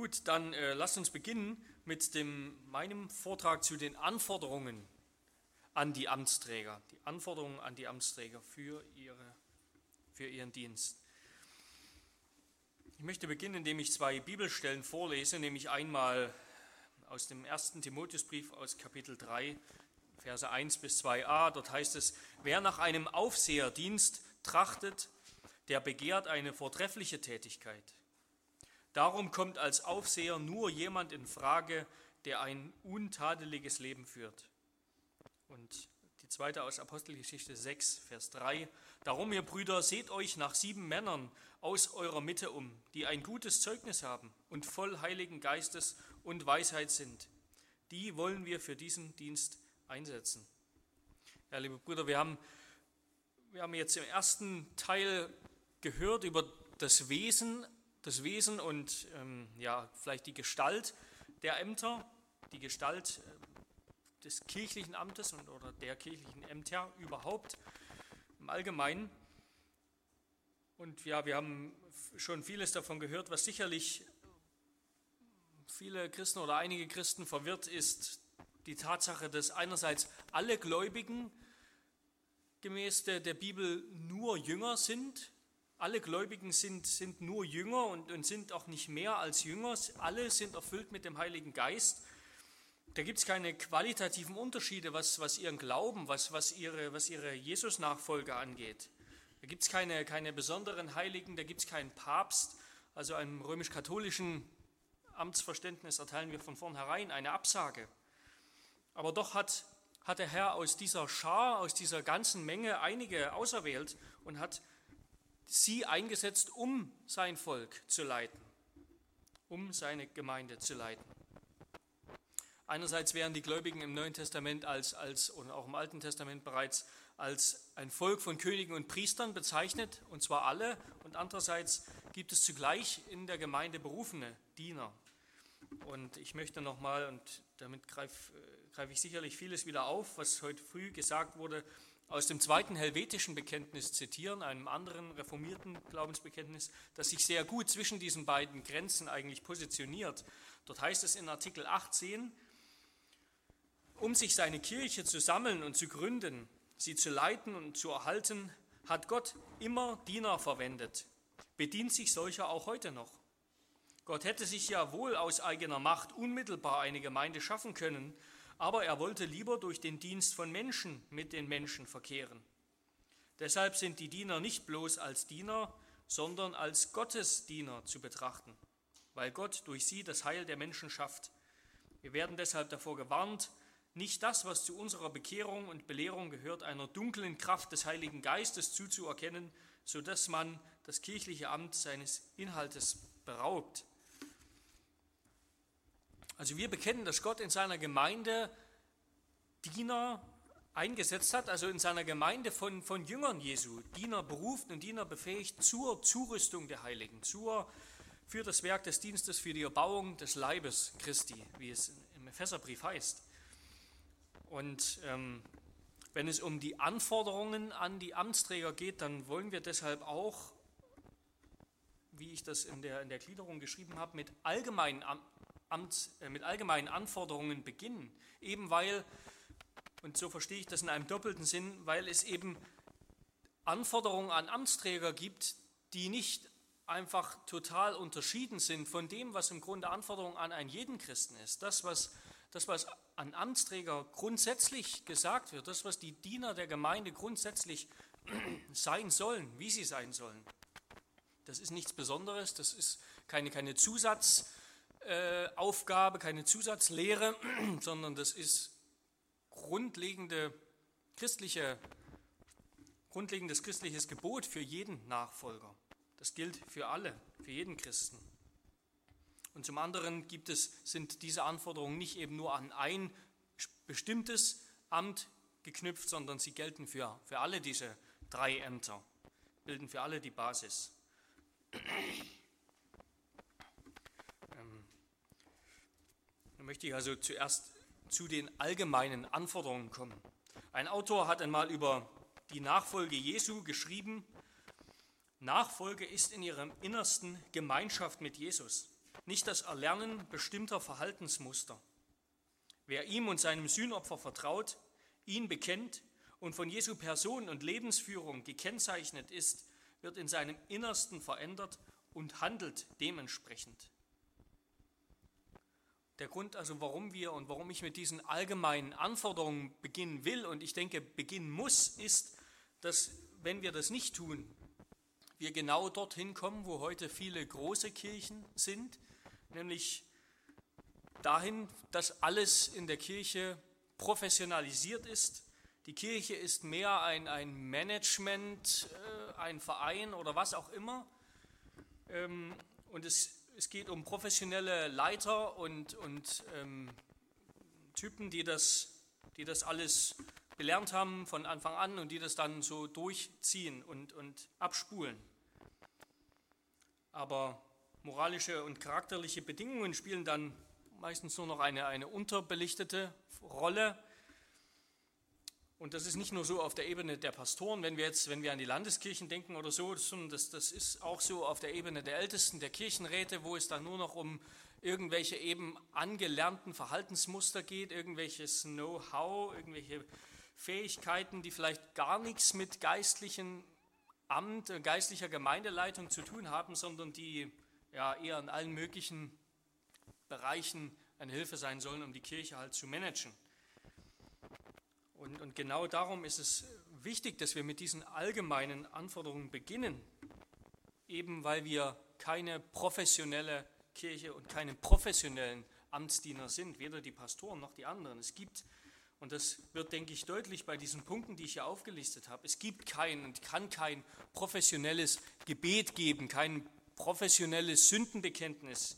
Gut, dann äh, lasst uns beginnen mit dem, meinem Vortrag zu den Anforderungen an die Amtsträger. Die Anforderungen an die Amtsträger für, ihre, für ihren Dienst. Ich möchte beginnen, indem ich zwei Bibelstellen vorlese, nämlich einmal aus dem ersten Timotheusbrief aus Kapitel 3, Verse 1 bis 2a. Dort heißt es, wer nach einem Aufseherdienst trachtet, der begehrt eine vortreffliche Tätigkeit. Darum kommt als Aufseher nur jemand in Frage, der ein untadeliges Leben führt. Und die zweite aus Apostelgeschichte 6, Vers 3. Darum, ihr Brüder, seht euch nach sieben Männern aus eurer Mitte um, die ein gutes Zeugnis haben und voll Heiligen Geistes und Weisheit sind. Die wollen wir für diesen Dienst einsetzen. Ja, liebe Brüder, wir haben, wir haben jetzt im ersten Teil gehört über das Wesen das Wesen und ähm, ja, vielleicht die Gestalt der Ämter, die Gestalt äh, des kirchlichen Amtes und, oder der kirchlichen Ämter überhaupt im Allgemeinen. Und ja, wir haben schon vieles davon gehört, was sicherlich viele Christen oder einige Christen verwirrt ist, die Tatsache, dass einerseits alle Gläubigen gemäß der, der Bibel nur Jünger sind, alle Gläubigen sind, sind nur Jünger und, und sind auch nicht mehr als Jünger. Alle sind erfüllt mit dem Heiligen Geist. Da gibt es keine qualitativen Unterschiede, was, was ihren Glauben, was, was ihre, was ihre Jesus-Nachfolge angeht. Da gibt es keine, keine besonderen Heiligen, da gibt es keinen Papst. Also einem römisch-katholischen Amtsverständnis erteilen wir von vornherein eine Absage. Aber doch hat, hat der Herr aus dieser Schar, aus dieser ganzen Menge einige auserwählt und hat sie eingesetzt, um sein Volk zu leiten, um seine Gemeinde zu leiten. Einerseits werden die Gläubigen im Neuen Testament als, als und auch im Alten Testament bereits als ein Volk von Königen und Priestern bezeichnet, und zwar alle, und andererseits gibt es zugleich in der Gemeinde berufene Diener. Und ich möchte nochmal, und damit greife greif ich sicherlich vieles wieder auf, was heute früh gesagt wurde, aus dem zweiten helvetischen Bekenntnis zitieren, einem anderen reformierten Glaubensbekenntnis, das sich sehr gut zwischen diesen beiden Grenzen eigentlich positioniert. Dort heißt es in Artikel 18, um sich seine Kirche zu sammeln und zu gründen, sie zu leiten und zu erhalten, hat Gott immer Diener verwendet, bedient sich solcher auch heute noch. Gott hätte sich ja wohl aus eigener Macht unmittelbar eine Gemeinde schaffen können, aber er wollte lieber durch den Dienst von Menschen mit den Menschen verkehren. Deshalb sind die Diener nicht bloß als Diener, sondern als Gottesdiener zu betrachten, weil Gott durch sie das Heil der Menschen schafft. Wir werden deshalb davor gewarnt, nicht das, was zu unserer Bekehrung und Belehrung gehört, einer dunklen Kraft des Heiligen Geistes zuzuerkennen, so dass man das kirchliche Amt seines Inhaltes beraubt. Also wir bekennen, dass Gott in seiner Gemeinde Diener eingesetzt hat, also in seiner Gemeinde von, von Jüngern Jesu, Diener beruft und Diener befähigt zur Zurüstung der Heiligen, zur, für das Werk des Dienstes, für die Erbauung des Leibes Christi, wie es im Epheserbrief heißt. Und ähm, wenn es um die Anforderungen an die Amtsträger geht, dann wollen wir deshalb auch, wie ich das in der, in der Gliederung geschrieben habe, mit allgemeinen Amt, äh, mit allgemeinen Anforderungen beginnen, eben weil, und so verstehe ich das in einem doppelten Sinn, weil es eben Anforderungen an Amtsträger gibt, die nicht einfach total unterschieden sind von dem, was im Grunde Anforderungen an einen jeden Christen ist. Das, was, das, was an Amtsträger grundsätzlich gesagt wird, das, was die Diener der Gemeinde grundsätzlich sein sollen, wie sie sein sollen, das ist nichts Besonderes, das ist keine, keine Zusatz, Aufgabe, keine Zusatzlehre, sondern das ist grundlegende christliche, grundlegendes christliches Gebot für jeden Nachfolger. Das gilt für alle, für jeden Christen. Und zum anderen gibt es, sind diese Anforderungen nicht eben nur an ein bestimmtes Amt geknüpft, sondern sie gelten für, für alle diese drei Ämter, bilden für alle die Basis. möchte ich also zuerst zu den allgemeinen Anforderungen kommen. Ein Autor hat einmal über die Nachfolge Jesu geschrieben, Nachfolge ist in ihrem Innersten Gemeinschaft mit Jesus. nicht das Erlernen bestimmter Verhaltensmuster. Wer ihm und seinem Sühnopfer vertraut, ihn bekennt und von Jesu Person und Lebensführung gekennzeichnet ist, wird in seinem Innersten verändert und handelt dementsprechend. Der Grund also, warum wir und warum ich mit diesen allgemeinen Anforderungen beginnen will und ich denke beginnen muss, ist, dass wenn wir das nicht tun, wir genau dorthin kommen, wo heute viele große Kirchen sind, nämlich dahin, dass alles in der Kirche professionalisiert ist. Die Kirche ist mehr ein, ein Management, äh, ein Verein oder was auch immer. Ähm, und es, es geht um professionelle Leiter und, und ähm, Typen, die das, die das alles gelernt haben von Anfang an und die das dann so durchziehen und, und abspulen. Aber moralische und charakterliche Bedingungen spielen dann meistens nur noch eine, eine unterbelichtete Rolle. Und das ist nicht nur so auf der Ebene der Pastoren, wenn wir jetzt, wenn wir an die Landeskirchen denken oder so, sondern das, das ist auch so auf der Ebene der Ältesten, der Kirchenräte, wo es dann nur noch um irgendwelche eben angelernten Verhaltensmuster geht, irgendwelches Know-how, irgendwelche Fähigkeiten, die vielleicht gar nichts mit geistlichen Amt, äh, geistlicher Gemeindeleitung zu tun haben, sondern die ja eher in allen möglichen Bereichen eine Hilfe sein sollen, um die Kirche halt zu managen. Und, und genau darum ist es wichtig, dass wir mit diesen allgemeinen Anforderungen beginnen, eben weil wir keine professionelle Kirche und keine professionellen Amtsdiener sind, weder die Pastoren noch die anderen. Es gibt und das wird, denke ich, deutlich bei diesen Punkten, die ich hier aufgelistet habe. Es gibt kein und kann kein professionelles Gebet geben, kein professionelles Sündenbekenntnis,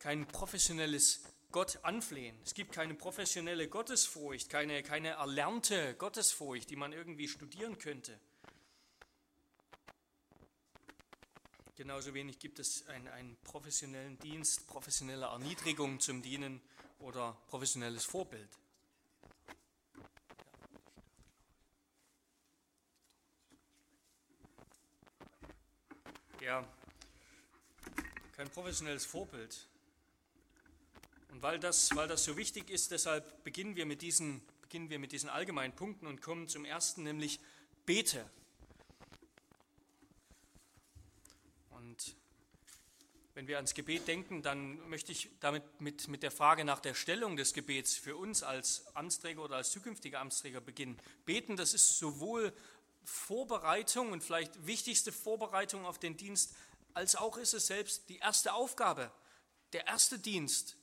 kein professionelles Gott anflehen. Es gibt keine professionelle Gottesfurcht, keine, keine erlernte Gottesfurcht, die man irgendwie studieren könnte. Genauso wenig gibt es einen, einen professionellen Dienst, professionelle Erniedrigung zum Dienen oder professionelles Vorbild. Ja, kein professionelles Vorbild. Und weil das, weil das so wichtig ist, deshalb beginnen wir, mit diesen, beginnen wir mit diesen allgemeinen Punkten und kommen zum ersten, nämlich bete. Und wenn wir ans Gebet denken, dann möchte ich damit mit, mit der Frage nach der Stellung des Gebets für uns als Amtsträger oder als zukünftige Amtsträger beginnen. Beten, das ist sowohl Vorbereitung und vielleicht wichtigste Vorbereitung auf den Dienst, als auch ist es selbst die erste Aufgabe, der erste Dienst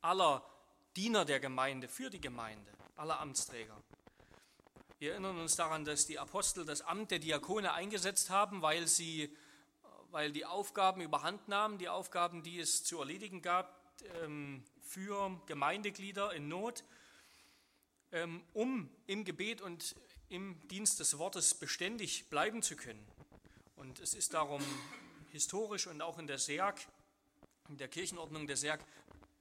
aller Diener der Gemeinde, für die Gemeinde, aller Amtsträger. Wir erinnern uns daran, dass die Apostel das Amt der Diakone eingesetzt haben, weil sie weil die Aufgaben überhand nahmen, die Aufgaben, die es zu erledigen gab ähm, für Gemeindeglieder in Not, ähm, um im Gebet und im Dienst des Wortes beständig bleiben zu können. Und es ist darum historisch und auch in der SERG, in der Kirchenordnung der SERG,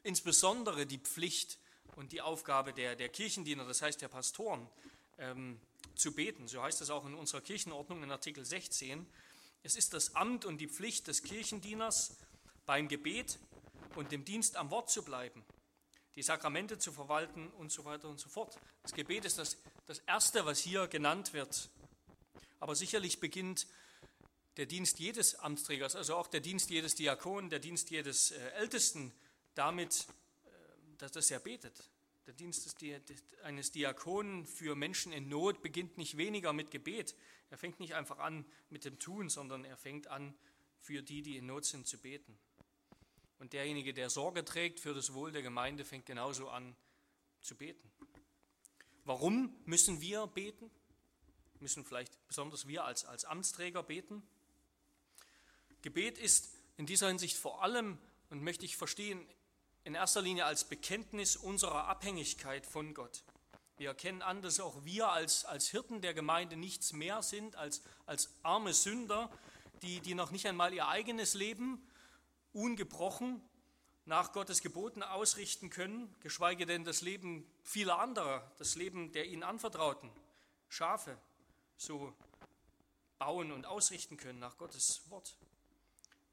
insbesondere die Pflicht und die Aufgabe der, der Kirchendiener, das heißt der Pastoren, ähm, zu beten. So heißt es auch in unserer Kirchenordnung in Artikel 16. Es ist das Amt und die Pflicht des Kirchendieners, beim Gebet und dem Dienst am Wort zu bleiben, die Sakramente zu verwalten und so weiter und so fort. Das Gebet ist das, das Erste, was hier genannt wird. Aber sicherlich beginnt der Dienst jedes Amtsträgers, also auch der Dienst jedes Diakon, der Dienst jedes äh, Ältesten damit, äh, dass er betet. Der Dienst eines Diakonen für Menschen in Not beginnt nicht weniger mit Gebet. Er fängt nicht einfach an mit dem Tun, sondern er fängt an, für die, die in Not sind, zu beten. Und derjenige, der Sorge trägt für das Wohl der Gemeinde, fängt genauso an zu beten. Warum müssen wir beten? Müssen vielleicht besonders wir als, als Amtsträger beten? Gebet ist in dieser Hinsicht vor allem, und möchte ich verstehen, in erster Linie als Bekenntnis unserer Abhängigkeit von Gott. Wir erkennen an, dass auch wir als, als Hirten der Gemeinde nichts mehr sind als, als arme Sünder, die, die noch nicht einmal ihr eigenes Leben ungebrochen nach Gottes Geboten ausrichten können, geschweige denn das Leben vieler anderer, das Leben der ihnen anvertrauten Schafe so bauen und ausrichten können nach Gottes Wort.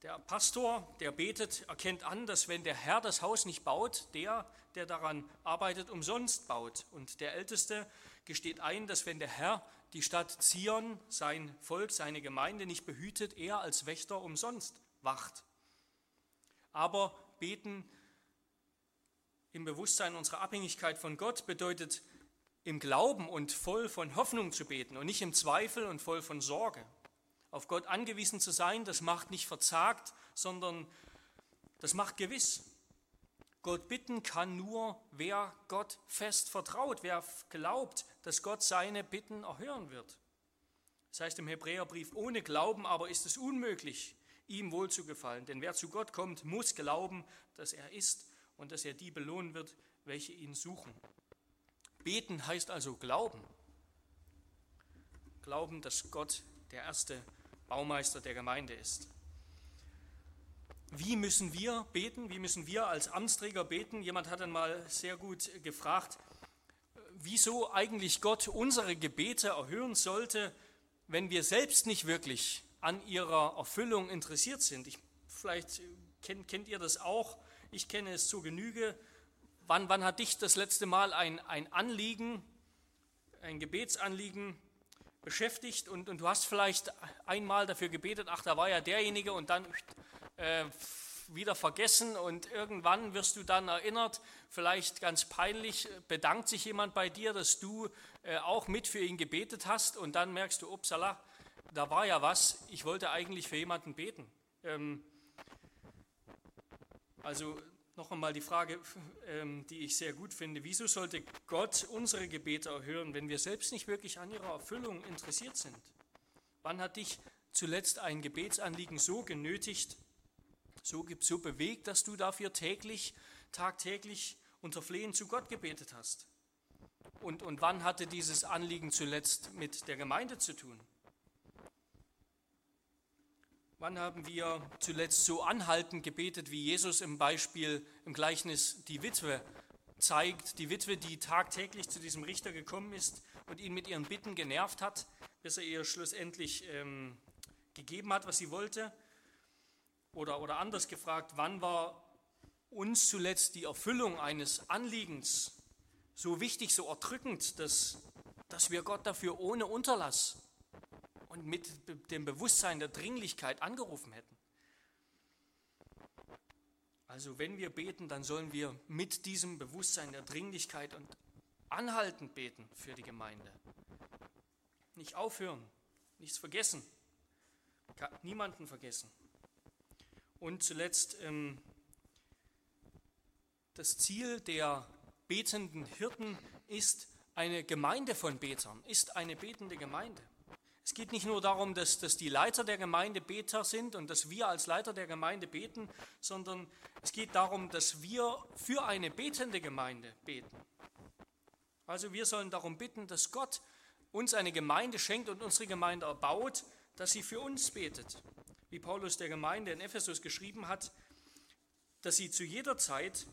Der Pastor, der betet, erkennt an, dass wenn der Herr das Haus nicht baut, der, der daran arbeitet, umsonst baut. Und der Älteste gesteht ein, dass wenn der Herr die Stadt Zion, sein Volk, seine Gemeinde nicht behütet, er als Wächter umsonst wacht. Aber beten im Bewusstsein unserer Abhängigkeit von Gott bedeutet im Glauben und voll von Hoffnung zu beten und nicht im Zweifel und voll von Sorge. Auf Gott angewiesen zu sein, das macht nicht verzagt, sondern das macht gewiss. Gott bitten kann nur, wer Gott fest vertraut, wer glaubt, dass Gott seine Bitten erhören wird. Das heißt im Hebräerbrief, ohne Glauben aber ist es unmöglich, ihm wohlzugefallen. Denn wer zu Gott kommt, muss glauben, dass er ist und dass er die belohnen wird, welche ihn suchen. Beten heißt also glauben. Glauben, dass Gott der erste Baumeister der Gemeinde ist. Wie müssen wir beten? Wie müssen wir als Amtsträger beten? Jemand hat einmal sehr gut gefragt, wieso eigentlich Gott unsere Gebete erhören sollte, wenn wir selbst nicht wirklich an ihrer Erfüllung interessiert sind. Ich, vielleicht kennt, kennt ihr das auch, ich kenne es zur Genüge. Wann, wann hat dich das letzte Mal ein, ein Anliegen, ein Gebetsanliegen beschäftigt und, und du hast vielleicht einmal dafür gebetet, ach, da war ja derjenige und dann äh, wieder vergessen und irgendwann wirst du dann erinnert, vielleicht ganz peinlich, bedankt sich jemand bei dir, dass du äh, auch mit für ihn gebetet hast und dann merkst du, upsala, da war ja was, ich wollte eigentlich für jemanden beten. Ähm, also noch einmal die Frage, ähm, die ich sehr gut finde, wieso sollte Gott unsere Gebete erhören, wenn wir selbst nicht wirklich an ihrer Erfüllung interessiert sind? Wann hat dich zuletzt ein Gebetsanliegen so genötigt, so, so bewegt, dass du dafür täglich, tagtäglich unter Flehen zu Gott gebetet hast? Und, und wann hatte dieses Anliegen zuletzt mit der Gemeinde zu tun? Wann haben wir zuletzt so anhaltend gebetet, wie Jesus im Beispiel im Gleichnis die Witwe zeigt, die Witwe, die tagtäglich zu diesem Richter gekommen ist und ihn mit ihren Bitten genervt hat, bis er ihr schlussendlich ähm, gegeben hat, was sie wollte? Oder, oder anders gefragt, wann war uns zuletzt die Erfüllung eines Anliegens so wichtig, so erdrückend, dass, dass wir Gott dafür ohne Unterlass und mit dem Bewusstsein der Dringlichkeit angerufen hätten. Also wenn wir beten, dann sollen wir mit diesem Bewusstsein der Dringlichkeit und anhaltend beten für die Gemeinde. Nicht aufhören, nichts vergessen, niemanden vergessen. Und zuletzt ähm, das Ziel der betenden Hirten ist eine Gemeinde von Betern, ist eine betende Gemeinde. Es geht nicht nur darum, dass, dass die Leiter der Gemeinde Beter sind und dass wir als Leiter der Gemeinde beten, sondern es geht darum, dass wir für eine betende Gemeinde beten. Also wir sollen darum bitten, dass Gott uns eine Gemeinde schenkt und unsere Gemeinde erbaut, dass sie für uns betet. Wie Paulus der Gemeinde in Ephesus geschrieben hat, dass sie zu jeder Zeit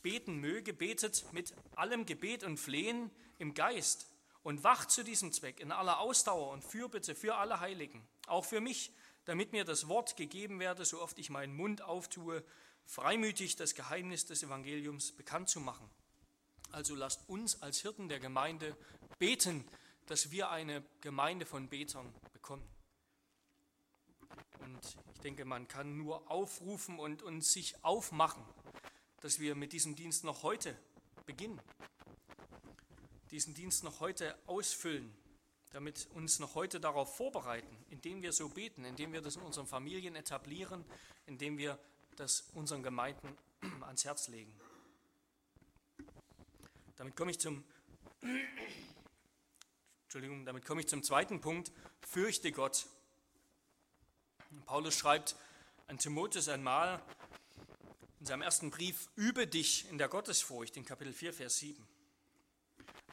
beten möge, betet mit allem Gebet und Flehen im Geist und wacht zu diesem Zweck in aller Ausdauer und Fürbitte für alle Heiligen, auch für mich, damit mir das Wort gegeben werde, so oft ich meinen Mund auftue, freimütig das Geheimnis des Evangeliums bekannt zu machen. Also lasst uns als Hirten der Gemeinde beten, dass wir eine Gemeinde von Betern bekommen. Und ich denke, man kann nur aufrufen und, und sich aufmachen, dass wir mit diesem Dienst noch heute beginnen diesen Dienst noch heute ausfüllen, damit uns noch heute darauf vorbereiten, indem wir so beten, indem wir das in unseren Familien etablieren, indem wir das unseren Gemeinden ans Herz legen. Damit komme ich zum Entschuldigung, damit komme ich zum zweiten Punkt, fürchte Gott. Paulus schreibt an Timotheus einmal in seinem ersten Brief, übe dich in der Gottesfurcht, in Kapitel 4, Vers 7.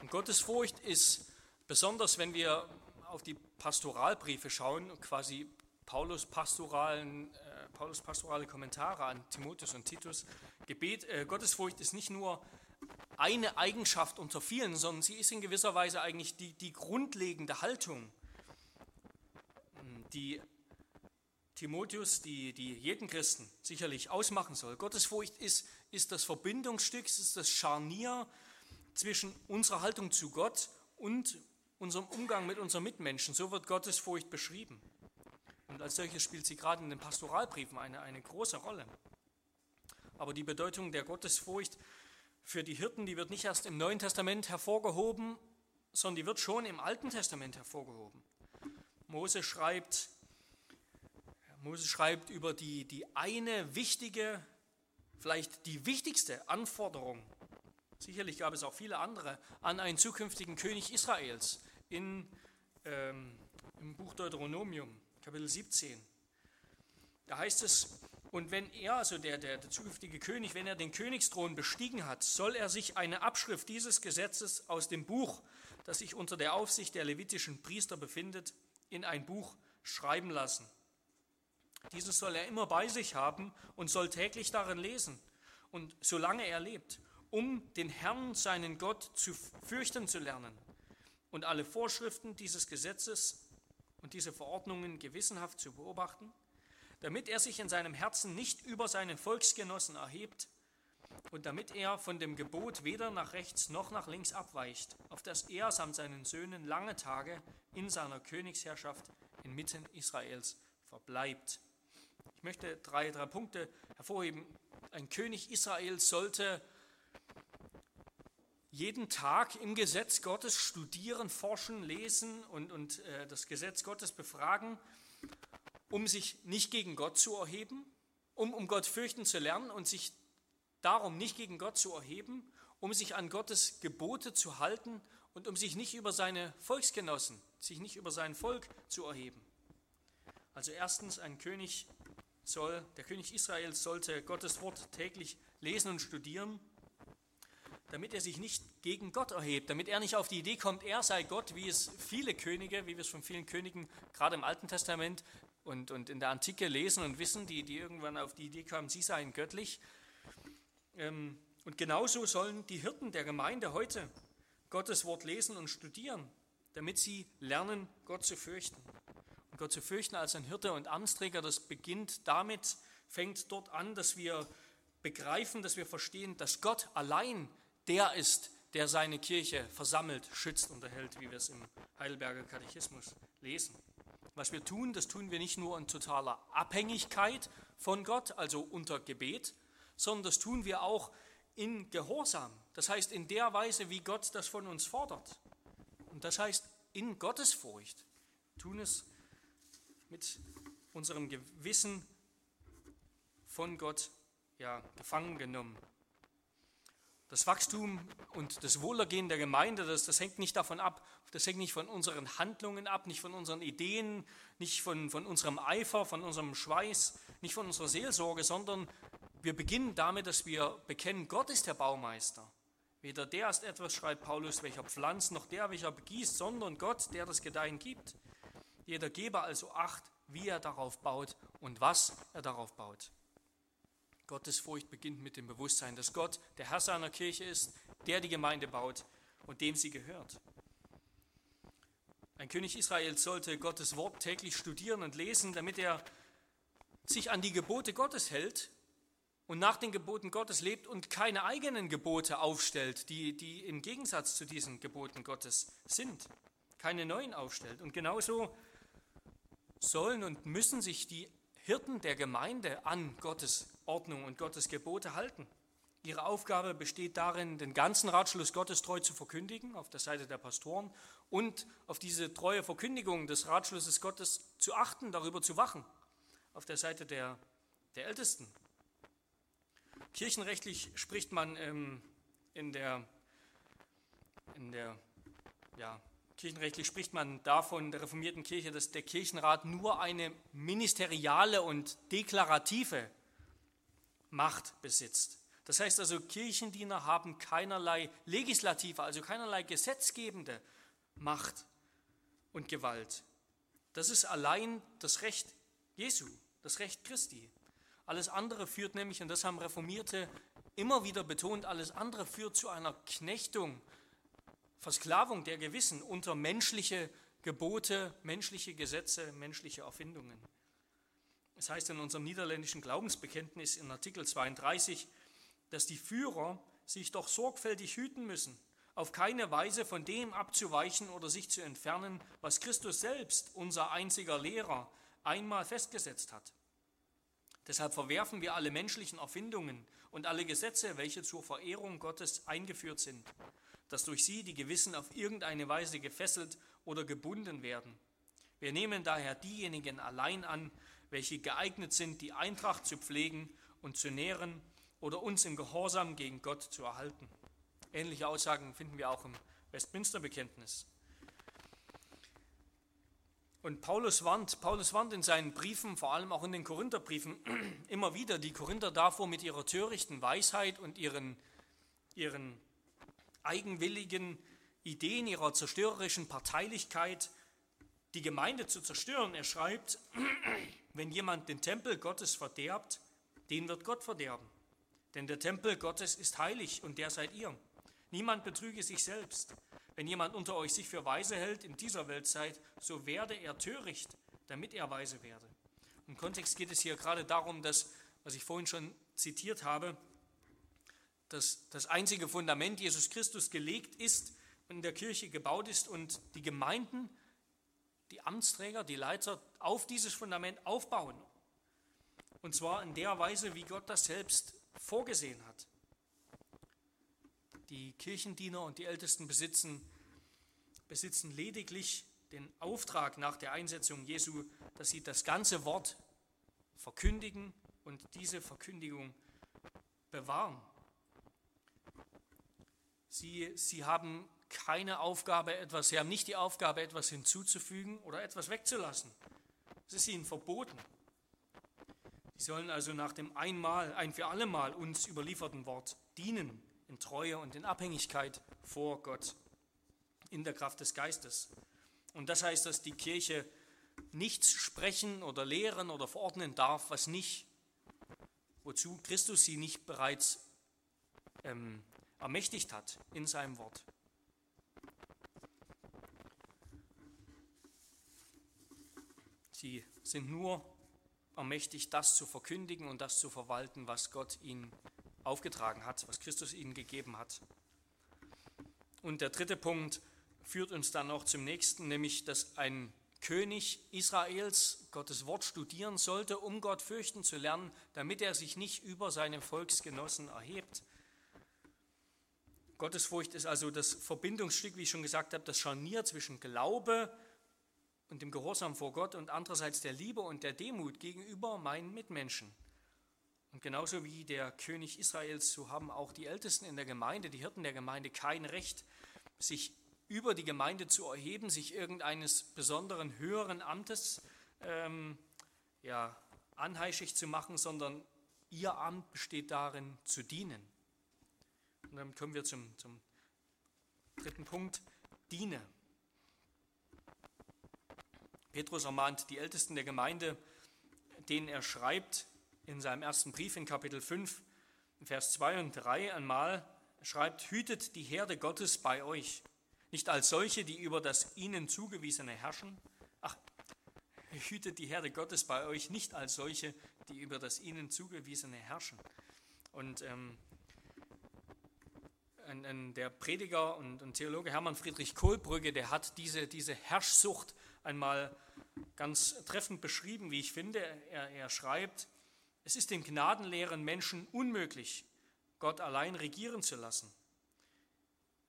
Und Gottesfurcht ist besonders, wenn wir auf die Pastoralbriefe schauen, quasi Paulus, pastoralen, äh, Paulus pastorale Kommentare an Timotheus und Titus. Gebet, äh, Gottesfurcht ist nicht nur eine Eigenschaft unter vielen, sondern sie ist in gewisser Weise eigentlich die, die grundlegende Haltung, die Timotheus, die, die jeden Christen sicherlich ausmachen soll. Gottesfurcht ist, ist das Verbindungsstück, ist das Scharnier zwischen unserer Haltung zu Gott und unserem Umgang mit unseren Mitmenschen. So wird Gottesfurcht beschrieben. Und als solches spielt sie gerade in den Pastoralbriefen eine, eine große Rolle. Aber die Bedeutung der Gottesfurcht für die Hirten, die wird nicht erst im Neuen Testament hervorgehoben, sondern die wird schon im Alten Testament hervorgehoben. Mose schreibt, Mose schreibt über die, die eine wichtige, vielleicht die wichtigste Anforderung, sicherlich gab es auch viele andere, an einen zukünftigen König Israels in, ähm, im Buch Deuteronomium, Kapitel 17. Da heißt es, und wenn er, also der, der, der zukünftige König, wenn er den Königsthron bestiegen hat, soll er sich eine Abschrift dieses Gesetzes aus dem Buch, das sich unter der Aufsicht der levitischen Priester befindet, in ein Buch schreiben lassen. Dieses soll er immer bei sich haben und soll täglich darin lesen und solange er lebt, um den Herrn, seinen Gott, zu fürchten zu lernen und alle Vorschriften dieses Gesetzes und diese Verordnungen gewissenhaft zu beobachten damit er sich in seinem Herzen nicht über seine Volksgenossen erhebt und damit er von dem Gebot weder nach rechts noch nach links abweicht, auf dass er samt seinen Söhnen lange Tage in seiner Königsherrschaft inmitten Israels verbleibt. Ich möchte drei, drei Punkte hervorheben. Ein König Israels sollte jeden Tag im Gesetz Gottes studieren, forschen, lesen und, und äh, das Gesetz Gottes befragen um sich nicht gegen Gott zu erheben, um um Gott fürchten zu lernen und sich darum nicht gegen Gott zu erheben, um sich an Gottes Gebote zu halten und um sich nicht über seine Volksgenossen, sich nicht über sein Volk zu erheben. Also erstens, ein König soll, der König Israels sollte Gottes Wort täglich lesen und studieren, damit er sich nicht gegen Gott erhebt, damit er nicht auf die Idee kommt, er sei Gott, wie es viele Könige, wie wir es von vielen Königen gerade im Alten Testament und, und in der Antike lesen und wissen, die, die irgendwann auf die Idee kamen, sie seien göttlich. Ähm, und genauso sollen die Hirten der Gemeinde heute Gottes Wort lesen und studieren, damit sie lernen, Gott zu fürchten. Und Gott zu fürchten als ein Hirte und Amtsträger, das beginnt damit, fängt dort an, dass wir begreifen, dass wir verstehen, dass Gott allein der ist, der seine Kirche versammelt, schützt und erhält, wie wir es im Heidelberger Katechismus lesen. Was wir tun, das tun wir nicht nur in totaler Abhängigkeit von Gott, also unter Gebet, sondern das tun wir auch in Gehorsam. Das heißt in der Weise, wie Gott das von uns fordert. Und das heißt in Gottesfurcht. Tun es mit unserem Gewissen von Gott ja, gefangen genommen. Das Wachstum und das Wohlergehen der Gemeinde, das, das hängt nicht davon ab, das hängt nicht von unseren Handlungen ab, nicht von unseren Ideen, nicht von, von unserem Eifer, von unserem Schweiß, nicht von unserer Seelsorge, sondern wir beginnen damit, dass wir bekennen, Gott ist der Baumeister. Weder der ist etwas, schreibt Paulus, welcher pflanzt, noch der, welcher begießt, sondern Gott, der das Gedeihen gibt. Jeder gebe also Acht, wie er darauf baut und was er darauf baut. Gottesfurcht beginnt mit dem Bewusstsein, dass Gott der Herr seiner Kirche ist, der die Gemeinde baut und dem sie gehört. Ein König Israel sollte Gottes Wort täglich studieren und lesen, damit er sich an die Gebote Gottes hält und nach den Geboten Gottes lebt und keine eigenen Gebote aufstellt, die, die im Gegensatz zu diesen Geboten Gottes sind, keine neuen aufstellt. Und genauso sollen und müssen sich die Hirten der Gemeinde an Gottes Ordnung und Gottes Gebote halten. Ihre Aufgabe besteht darin, den ganzen Ratschluss Gottes treu zu verkündigen, auf der Seite der Pastoren, und auf diese treue Verkündigung des Ratschlusses Gottes zu achten, darüber zu wachen, auf der Seite der, der Ältesten. Kirchenrechtlich spricht man ähm, in der, in der ja, Kirchenrechtlich spricht man davon, der reformierten Kirche, dass der Kirchenrat nur eine ministeriale und deklarative Macht besitzt. Das heißt also, Kirchendiener haben keinerlei legislative, also keinerlei gesetzgebende Macht und Gewalt. Das ist allein das Recht Jesu, das Recht Christi. Alles andere führt nämlich, und das haben Reformierte immer wieder betont, alles andere führt zu einer Knechtung, Versklavung der Gewissen unter menschliche Gebote, menschliche Gesetze, menschliche Erfindungen. Es heißt in unserem niederländischen Glaubensbekenntnis in Artikel 32, dass die Führer sich doch sorgfältig hüten müssen, auf keine Weise von dem abzuweichen oder sich zu entfernen, was Christus selbst, unser einziger Lehrer, einmal festgesetzt hat. Deshalb verwerfen wir alle menschlichen Erfindungen und alle Gesetze, welche zur Verehrung Gottes eingeführt sind, dass durch sie die Gewissen auf irgendeine Weise gefesselt oder gebunden werden. Wir nehmen daher diejenigen allein an, welche geeignet sind, die Eintracht zu pflegen und zu nähren oder uns im Gehorsam gegen Gott zu erhalten. Ähnliche Aussagen finden wir auch im Westminster-Bekenntnis. Und Paulus warnt, Paulus warnt in seinen Briefen, vor allem auch in den Korintherbriefen, immer wieder die Korinther davor, mit ihrer törichten Weisheit und ihren, ihren eigenwilligen Ideen, ihrer zerstörerischen Parteilichkeit die Gemeinde zu zerstören. Er schreibt, wenn jemand den Tempel Gottes verderbt, den wird Gott verderben. Denn der Tempel Gottes ist heilig und der seid ihr. Niemand betrüge sich selbst. Wenn jemand unter euch sich für weise hält in dieser Weltzeit, so werde er töricht, damit er weise werde. Im Kontext geht es hier gerade darum, dass, was ich vorhin schon zitiert habe, dass das einzige Fundament Jesus Christus gelegt ist, in der Kirche gebaut ist und die Gemeinden, die Amtsträger, die Leiter auf dieses Fundament aufbauen. Und zwar in der Weise, wie Gott das selbst vorgesehen hat. Die Kirchendiener und die Ältesten besitzen, besitzen lediglich den Auftrag nach der Einsetzung Jesu, dass sie das ganze Wort verkündigen und diese Verkündigung bewahren. Sie, sie haben keine Aufgabe, etwas, sie haben nicht die Aufgabe, etwas hinzuzufügen oder etwas wegzulassen. Es ist ihnen verboten. Sie sollen also nach dem einmal, ein für allemal uns überlieferten Wort dienen in Treue und in Abhängigkeit vor Gott, in der Kraft des Geistes. Und das heißt, dass die Kirche nichts sprechen oder lehren oder verordnen darf, was nicht, wozu Christus sie nicht bereits ähm, ermächtigt hat in seinem Wort. Sie sind nur ermächtigt, das zu verkündigen und das zu verwalten, was Gott ihnen aufgetragen hat, was Christus ihnen gegeben hat. Und der dritte Punkt führt uns dann noch zum nächsten, nämlich dass ein König Israels Gottes Wort studieren sollte, um Gott fürchten zu lernen, damit er sich nicht über seine Volksgenossen erhebt. Gottesfurcht ist also das Verbindungsstück, wie ich schon gesagt habe, das Scharnier zwischen Glaube und dem Gehorsam vor Gott und andererseits der Liebe und der Demut gegenüber meinen Mitmenschen. Und genauso wie der König Israels, so haben auch die Ältesten in der Gemeinde, die Hirten der Gemeinde, kein Recht, sich über die Gemeinde zu erheben, sich irgendeines besonderen höheren Amtes ähm, ja, anheischig zu machen, sondern ihr Amt besteht darin, zu dienen. Und dann kommen wir zum, zum dritten Punkt, diene. Petrus ermahnt die Ältesten der Gemeinde, denen er schreibt, in seinem ersten Brief in Kapitel 5, Vers 2 und 3 einmal schreibt, hütet die Herde Gottes bei euch, nicht als solche, die über das ihnen zugewiesene herrschen. Ach, hütet die Herde Gottes bei euch, nicht als solche, die über das ihnen zugewiesene herrschen. Und ähm, der Prediger und, Theologe Hermann Friedrich Kohlbrügge, der hat diese, diese Herrschsucht einmal ganz treffend beschrieben, wie ich finde. Er, er schreibt, es ist den gnadenleeren Menschen unmöglich, Gott allein regieren zu lassen.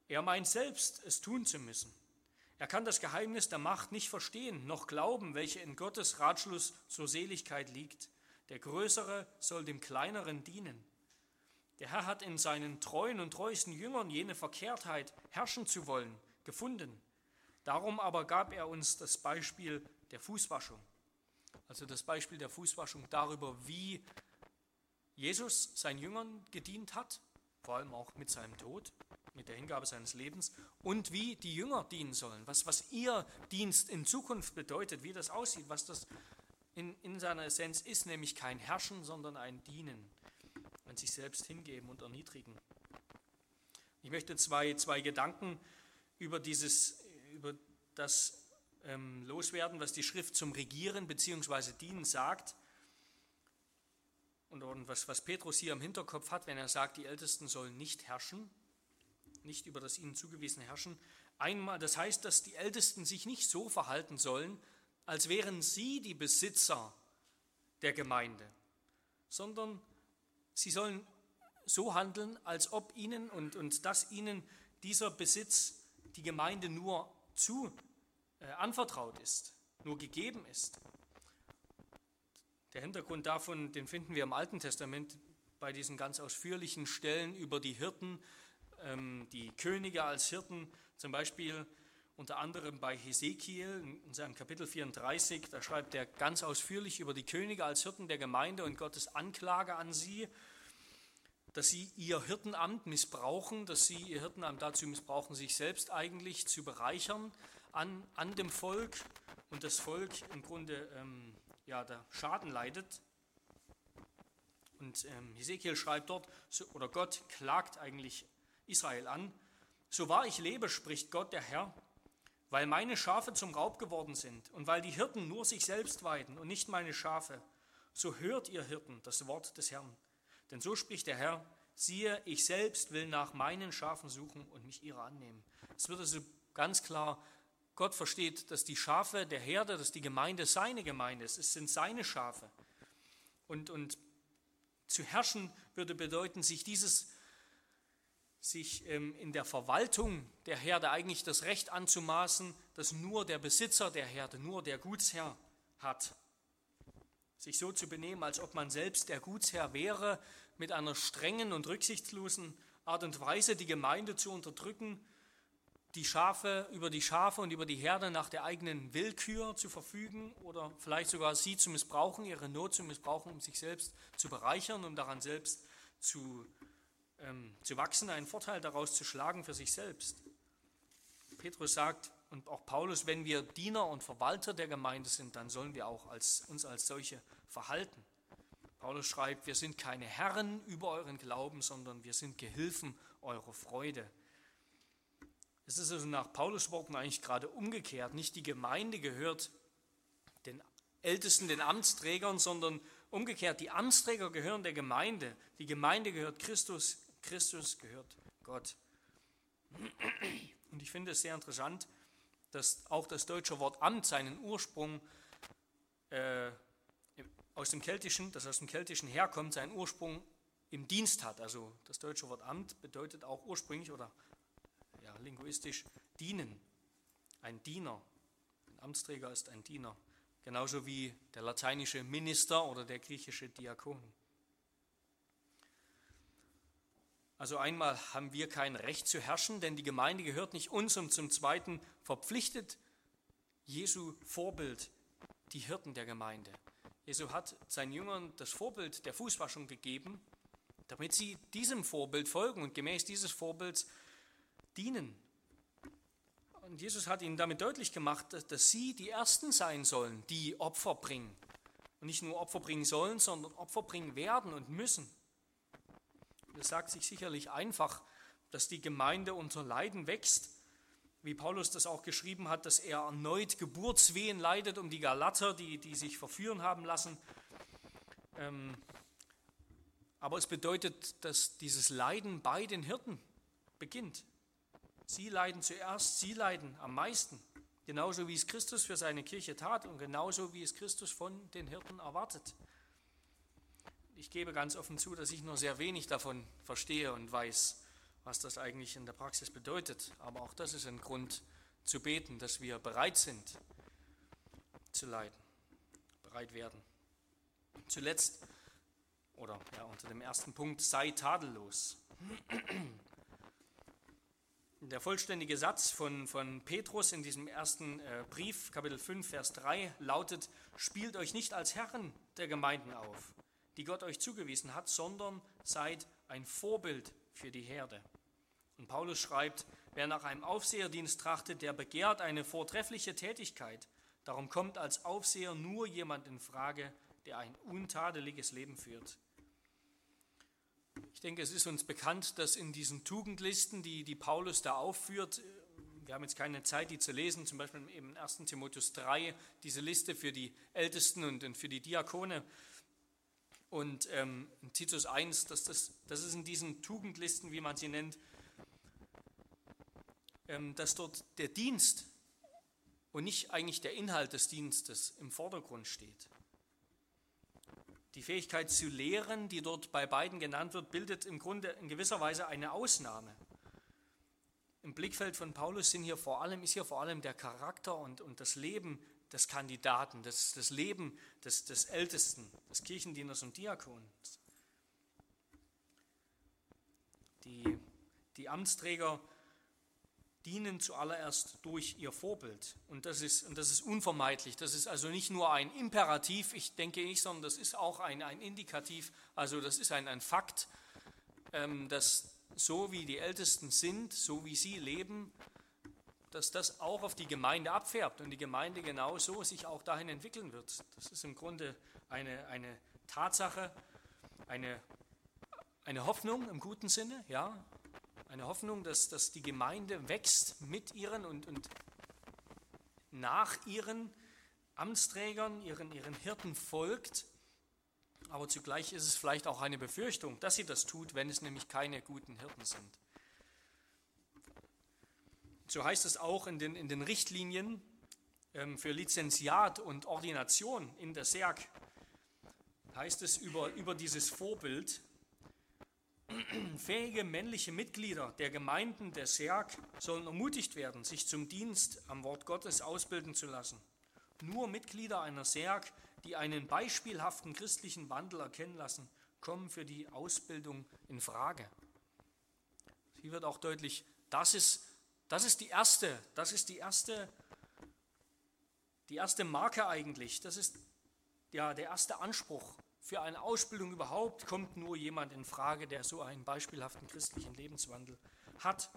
Er meint selbst, es tun zu müssen. Er kann das Geheimnis der Macht nicht verstehen, noch glauben, welche in Gottes Ratschluss zur Seligkeit liegt. Der Größere soll dem Kleineren dienen. Der Herr hat in seinen treuen und treuesten Jüngern jene Verkehrtheit, herrschen zu wollen, gefunden. Darum aber gab er uns das Beispiel der Fußwaschung. Also das Beispiel der Fußwaschung darüber, wie Jesus seinen Jüngern gedient hat, vor allem auch mit seinem Tod, mit der Hingabe seines Lebens, und wie die Jünger dienen sollen, was, was ihr Dienst in Zukunft bedeutet, wie das aussieht, was das in, in seiner Essenz ist, nämlich kein Herrschen, sondern ein Dienen, ein sich selbst hingeben und erniedrigen. Ich möchte zwei, zwei Gedanken über, dieses, über das ähm, loswerden, was die Schrift zum Regieren bzw. Dienen sagt. und was, was Petrus hier im Hinterkopf hat, wenn er sagt, die Ältesten sollen nicht herrschen, nicht über das ihnen zugewiesene herrschen. Einmal, das heißt, dass die Ältesten sich nicht so verhalten sollen, als wären sie die Besitzer der Gemeinde, sondern sie sollen so handeln, als ob ihnen und, und dass ihnen dieser Besitz, die Gemeinde nur zu äh, anvertraut ist, nur gegeben ist. Der Hintergrund davon, den finden wir im Alten Testament bei diesen ganz ausführlichen Stellen über die Hirten, ähm, die Könige als Hirten, zum Beispiel unter anderem bei Hesekiel in seinem Kapitel 34, da schreibt er ganz ausführlich über die Könige als Hirten der Gemeinde und Gottes Anklage an sie, dass sie ihr Hirtenamt missbrauchen, dass sie ihr Hirtenamt dazu missbrauchen, sich selbst eigentlich zu bereichern an, an dem Volk und das Volk im Grunde ähm, ja, der Schaden leidet. Und ähm, Hesekiel schreibt dort, oder Gott klagt eigentlich Israel an, so wahr ich lebe, spricht Gott der Herr, weil meine Schafe zum Raub geworden sind und weil die Hirten nur sich selbst weiden und nicht meine Schafe, so hört ihr Hirten das Wort des Herrn. Denn so spricht der Herr, siehe, ich selbst will nach meinen Schafen suchen und mich ihrer annehmen. Es wird also ganz klar, Gott versteht, dass die Schafe der Herde, dass die Gemeinde seine Gemeinde ist. Es sind seine Schafe. Und, und zu herrschen würde bedeuten, sich dieses sich ähm, in der Verwaltung der Herde eigentlich das Recht anzumaßen, das nur der Besitzer der Herde, nur der Gutsherr hat. Sich so zu benehmen, als ob man selbst der Gutsherr wäre, mit einer strengen und rücksichtslosen Art und Weise die Gemeinde zu unterdrücken, die Schafe über die Schafe und über die Herde nach der eigenen Willkür zu verfügen oder vielleicht sogar sie zu missbrauchen, ihre Not zu missbrauchen, um sich selbst zu bereichern, um daran selbst zu ähm, zu wachsen, einen Vorteil daraus zu schlagen für sich selbst. Petrus sagt, und auch Paulus, wenn wir Diener und Verwalter der Gemeinde sind, dann sollen wir auch als, uns als solche verhalten. Paulus schreibt, wir sind keine Herren über euren Glauben, sondern wir sind Gehilfen eurer Freude. Es ist also nach Paulus Worten eigentlich gerade umgekehrt. Nicht die Gemeinde gehört den Ältesten, den Amtsträgern, sondern umgekehrt, die Amtsträger gehören der Gemeinde. Die Gemeinde gehört Christus Christus gehört Gott. Und ich finde es sehr interessant, dass auch das deutsche Wort Amt seinen Ursprung äh, aus dem Keltischen, das aus dem Keltischen herkommt, seinen Ursprung im Dienst hat. Also das deutsche Wort Amt bedeutet auch ursprünglich oder ja, linguistisch dienen. Ein Diener. Ein Amtsträger ist ein Diener. Genauso wie der lateinische Minister oder der griechische Diakon. Also einmal haben wir kein Recht zu herrschen, denn die Gemeinde gehört nicht uns und zum Zweiten verpflichtet Jesu Vorbild die Hirten der Gemeinde. Jesu hat seinen Jüngern das Vorbild der Fußwaschung gegeben, damit sie diesem Vorbild folgen und gemäß dieses Vorbilds dienen. Und Jesus hat ihnen damit deutlich gemacht, dass sie die Ersten sein sollen, die Opfer bringen. Und nicht nur Opfer bringen sollen, sondern Opfer bringen werden und müssen. Es sagt sich sicherlich einfach, dass die Gemeinde unter Leiden wächst, wie Paulus das auch geschrieben hat, dass er erneut Geburtswehen leidet um die Galater, die, die sich verführen haben lassen. Ähm, aber es bedeutet, dass dieses Leiden bei den Hirten beginnt. Sie leiden zuerst, sie leiden am meisten. Genauso wie es Christus für seine Kirche tat und genauso wie es Christus von den Hirten erwartet ich gebe ganz offen zu, dass ich nur sehr wenig davon verstehe und weiß, was das eigentlich in der Praxis bedeutet. Aber auch das ist ein Grund zu beten, dass wir bereit sind zu leiden, bereit werden. Zuletzt, oder ja, unter dem ersten Punkt, sei tadellos. Der vollständige Satz von, von Petrus in diesem ersten äh, Brief, Kapitel 5, Vers 3, lautet, spielt euch nicht als Herren der Gemeinden auf, die Gott euch zugewiesen hat, sondern seid ein Vorbild für die Herde. Und Paulus schreibt, wer nach einem Aufseherdienst trachtet, der begehrt eine vortreffliche Tätigkeit. Darum kommt als Aufseher nur jemand in Frage, der ein untadeliges Leben führt. Ich denke, es ist uns bekannt, dass in diesen Tugendlisten, die, die Paulus da aufführt, wir haben jetzt keine Zeit, die zu lesen, zum Beispiel im 1. Timotheus 3, diese Liste für die Ältesten und für die Diakone, Und ähm, Titus 1, das, das, das ist in diesen Tugendlisten, wie man sie nennt, ähm, dass dort der Dienst und nicht eigentlich der Inhalt des Dienstes im Vordergrund steht. Die Fähigkeit zu lehren, die dort bei beiden genannt wird, bildet im Grunde in gewisser Weise eine Ausnahme. Im Blickfeld von Paulus sind hier vor allem, ist hier vor allem der Charakter und, und das Leben des Kandidaten, das, das Leben des, des Ältesten, des Kirchendieners und Diakons. Die, die Amtsträger dienen zuallererst durch ihr Vorbild. Und das, ist, und das ist unvermeidlich. Das ist also nicht nur ein Imperativ, ich denke nicht, sondern das ist auch ein, ein Indikativ, also das ist ein, ein Fakt, ähm, dass so wie die Ältesten sind, so wie sie leben, dass das auch auf die Gemeinde abfärbt und die Gemeinde genauso sich auch dahin entwickeln wird. Das ist im Grunde eine, eine Tatsache, eine, eine Hoffnung im guten Sinne, ja, eine Hoffnung, dass, dass die Gemeinde wächst mit ihren und, und nach ihren Amtsträgern, ihren, ihren Hirten folgt. Aber zugleich ist es vielleicht auch eine Befürchtung, dass sie das tut, wenn es nämlich keine guten Hirten sind. So heißt es auch in den, in den Richtlinien ähm, für Lizenziat und Ordination in der SERG, heißt es über, über dieses Vorbild, Fähige männliche Mitglieder der Gemeinden der SERG sollen ermutigt werden, sich zum Dienst am Wort Gottes ausbilden zu lassen. Nur Mitglieder einer SERG, die einen beispielhaften christlichen Wandel erkennen lassen, kommen für die Ausbildung in Frage. Hier wird auch deutlich, das ist, das ist die erste, das ist die erste, die erste Marke eigentlich, das ist ja, der erste Anspruch für eine Ausbildung überhaupt kommt nur jemand in Frage, der so einen beispielhaften christlichen Lebenswandel hat.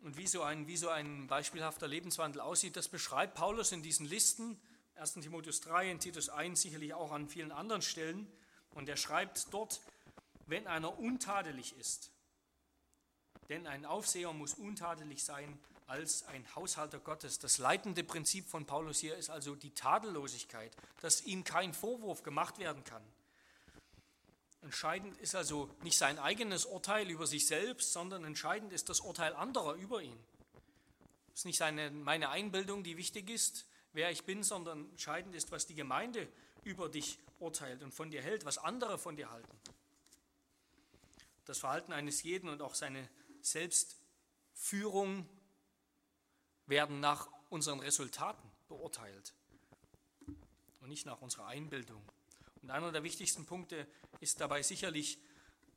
Und wie so, ein, wie so ein beispielhafter Lebenswandel aussieht, das beschreibt Paulus in diesen Listen, 1 Timotheus 3, in Titus 1, sicherlich auch an vielen anderen Stellen. Und er schreibt dort, wenn einer untadelig ist, denn ein Aufseher muss untadelig sein, als ein Haushalter Gottes. Das leitende Prinzip von Paulus hier ist also die Tadellosigkeit, dass ihm kein Vorwurf gemacht werden kann. Entscheidend ist also nicht sein eigenes Urteil über sich selbst, sondern entscheidend ist das Urteil anderer über ihn. Es ist nicht seine, meine Einbildung, die wichtig ist, wer ich bin, sondern entscheidend ist, was die Gemeinde über dich urteilt und von dir hält, was andere von dir halten. Das Verhalten eines jeden und auch seine Selbstführung werden nach unseren Resultaten beurteilt und nicht nach unserer Einbildung. Und einer der wichtigsten Punkte ist dabei sicherlich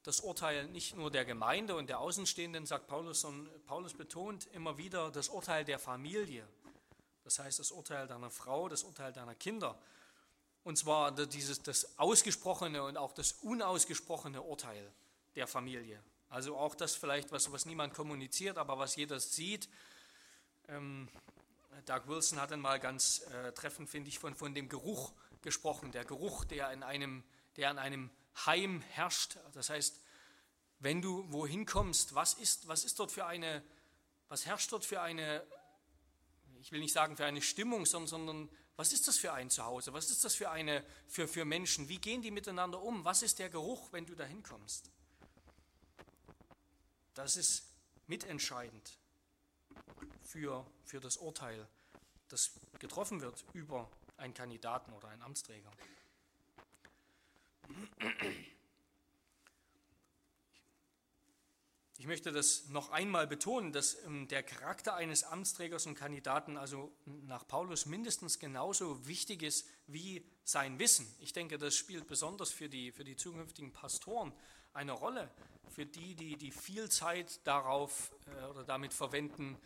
das Urteil nicht nur der Gemeinde und der Außenstehenden, sagt Paulus, sondern Paulus betont immer wieder das Urteil der Familie. Das heißt, das Urteil deiner Frau, das Urteil deiner Kinder. Und zwar dieses, das ausgesprochene und auch das unausgesprochene Urteil der Familie. Also auch das vielleicht, was, was niemand kommuniziert, aber was jeder sieht ähm, Doug Wilson hat dann mal ganz äh, treffend, finde ich, von, von dem Geruch gesprochen. Der Geruch, der in, einem, der in einem Heim herrscht. Das heißt, wenn du wohin kommst, was ist, was ist dort für eine, was herrscht dort für eine, ich will nicht sagen für eine Stimmung, sondern, sondern was ist das für ein Zuhause? Was ist das für eine, für, für Menschen? Wie gehen die miteinander um? Was ist der Geruch, wenn du dahin kommst? Das ist mitentscheidend für, für das Urteil, das getroffen wird über einen Kandidaten oder einen Amtsträger. Ich möchte das noch einmal betonen, dass ähm, der Charakter eines Amtsträgers und Kandidaten also nach Paulus mindestens genauso wichtig ist wie sein Wissen. Ich denke, das spielt besonders für die, für die zukünftigen Pastoren eine Rolle, für die, die, die viel Zeit darauf äh, oder damit verwenden,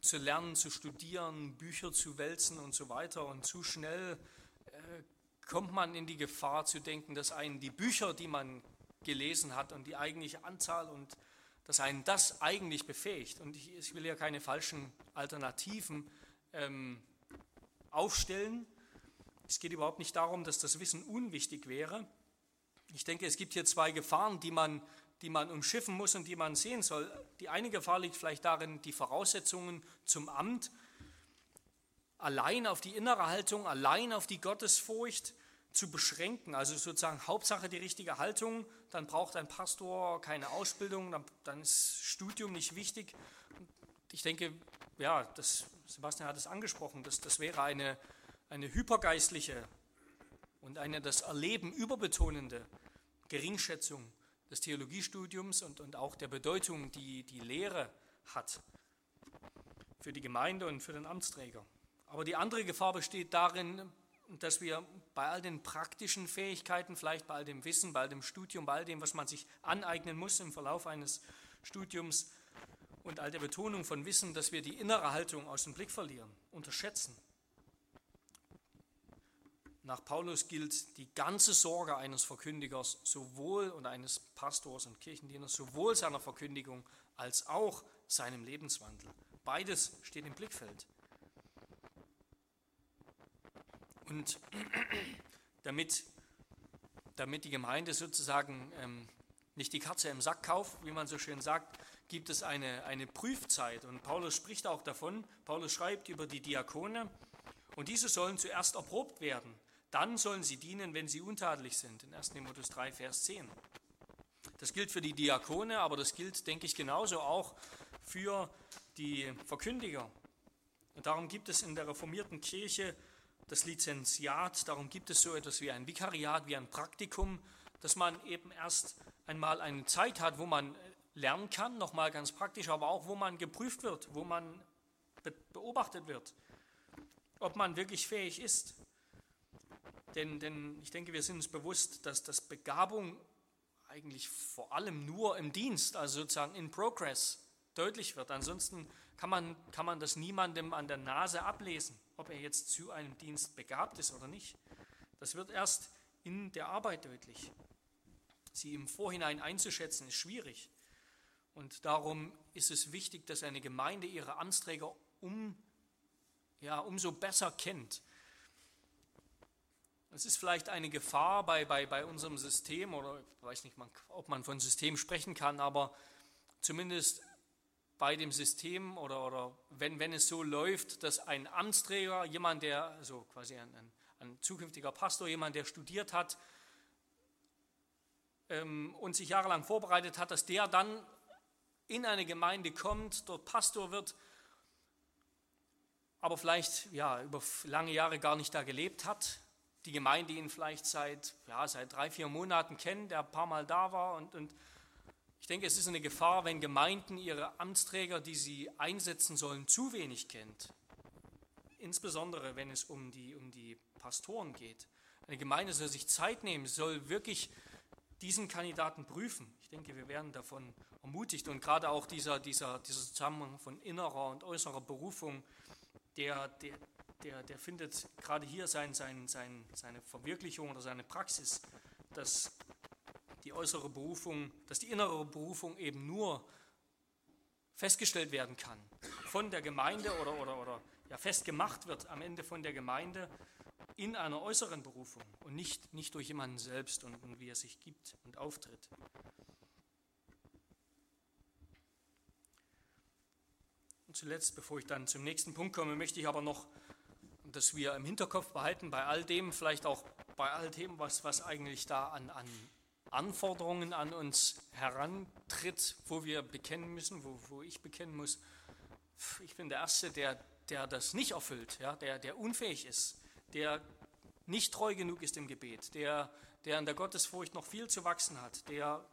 zu lernen, zu studieren, Bücher zu wälzen und so weiter. Und zu schnell äh, kommt man in die Gefahr zu denken, dass einen die Bücher, die man gelesen hat und die eigentliche Anzahl und dass einen das eigentlich befähigt. Und ich, ich will ja keine falschen Alternativen ähm, aufstellen. Es geht überhaupt nicht darum, dass das Wissen unwichtig wäre. Ich denke, es gibt hier zwei Gefahren, die man die man umschiffen muss und die man sehen soll. Die eine Gefahr liegt vielleicht darin, die Voraussetzungen zum Amt allein auf die innere Haltung, allein auf die Gottesfurcht, zu beschränken. Also sozusagen Hauptsache die richtige Haltung, dann braucht ein Pastor keine Ausbildung, dann, dann ist Studium nicht wichtig. Ich denke, ja, das, Sebastian hat es angesprochen, das, das wäre eine, eine hypergeistliche und eine das Erleben überbetonende Geringschätzung des Theologiestudiums und, und auch der Bedeutung, die die Lehre hat für die Gemeinde und für den Amtsträger. Aber die andere Gefahr besteht darin, dass wir bei all den praktischen Fähigkeiten, vielleicht bei all dem Wissen, bei all dem Studium, bei all dem, was man sich aneignen muss im Verlauf eines Studiums und all der Betonung von Wissen, dass wir die innere Haltung aus dem Blick verlieren, unterschätzen. Nach Paulus gilt die ganze Sorge eines Verkündigers sowohl und eines Pastors und Kirchendieners sowohl seiner Verkündigung als auch seinem Lebenswandel. Beides steht im Blickfeld. Und damit, damit die Gemeinde sozusagen ähm, nicht die Katze im Sack kauft, wie man so schön sagt, gibt es eine, eine Prüfzeit. Und Paulus spricht auch davon. Paulus schreibt über die Diakone. Und diese sollen zuerst erprobt werden. Dann sollen sie dienen, wenn sie untadelig sind. In 1. Timotheus 3, Vers 10. Das gilt für die Diakone, aber das gilt, denke ich, genauso auch für die Verkündiger. Und darum gibt es in der reformierten Kirche das Lizenziat, darum gibt es so etwas wie ein Vikariat, wie ein Praktikum, dass man eben erst einmal eine Zeit hat, wo man lernen kann, nochmal ganz praktisch, aber auch wo man geprüft wird, wo man beobachtet wird, ob man wirklich fähig ist. Denn, denn ich denke, wir sind uns bewusst, dass das Begabung eigentlich vor allem nur im Dienst, also sozusagen in Progress, deutlich wird. Ansonsten kann man, kann man das niemandem an der Nase ablesen ob er jetzt zu einem Dienst begabt ist oder nicht. Das wird erst in der Arbeit deutlich. Sie im Vorhinein einzuschätzen, ist schwierig. Und darum ist es wichtig, dass eine Gemeinde ihre Amtsträger um, ja, umso besser kennt. Es ist vielleicht eine Gefahr bei, bei, bei unserem System, oder ich weiß nicht, ob man von System sprechen kann, aber zumindest bei dem System oder, oder wenn, wenn es so läuft, dass ein Amtsträger, jemand, der, also quasi ein, ein, ein zukünftiger Pastor, jemand, der studiert hat ähm, und sich jahrelang vorbereitet hat, dass der dann in eine Gemeinde kommt, dort Pastor wird, aber vielleicht ja, über lange Jahre gar nicht da gelebt hat, die Gemeinde ihn vielleicht seit, ja, seit drei, vier Monaten kennt, der ein paar Mal da war und, und ich denke, es ist eine Gefahr, wenn Gemeinden ihre Amtsträger, die sie einsetzen sollen, zu wenig kennt. Insbesondere, wenn es um die, um die Pastoren geht. Eine Gemeinde soll sich Zeit nehmen, soll wirklich diesen Kandidaten prüfen. Ich denke, wir werden davon ermutigt. Und gerade auch dieser, dieser, dieser Zusammenhang von innerer und äußerer Berufung, der, der, der, der findet gerade hier sein, sein, sein, seine Verwirklichung oder seine Praxis, dass die äußere Berufung, dass die innere Berufung eben nur festgestellt werden kann von der Gemeinde oder, oder, oder ja, festgemacht wird am Ende von der Gemeinde in einer äußeren Berufung und nicht, nicht durch jemanden selbst und, und wie er sich gibt und auftritt. Und zuletzt, bevor ich dann zum nächsten Punkt komme, möchte ich aber noch, dass wir im Hinterkopf behalten, bei all dem, vielleicht auch bei all dem, was, was eigentlich da an, an Anforderungen an uns herantritt, wo wir bekennen müssen, wo, wo ich bekennen muss, ich bin der Erste, der, der das nicht erfüllt, ja, der, der unfähig ist, der nicht treu genug ist im Gebet, der, der in der Gottesfurcht noch viel zu wachsen hat, der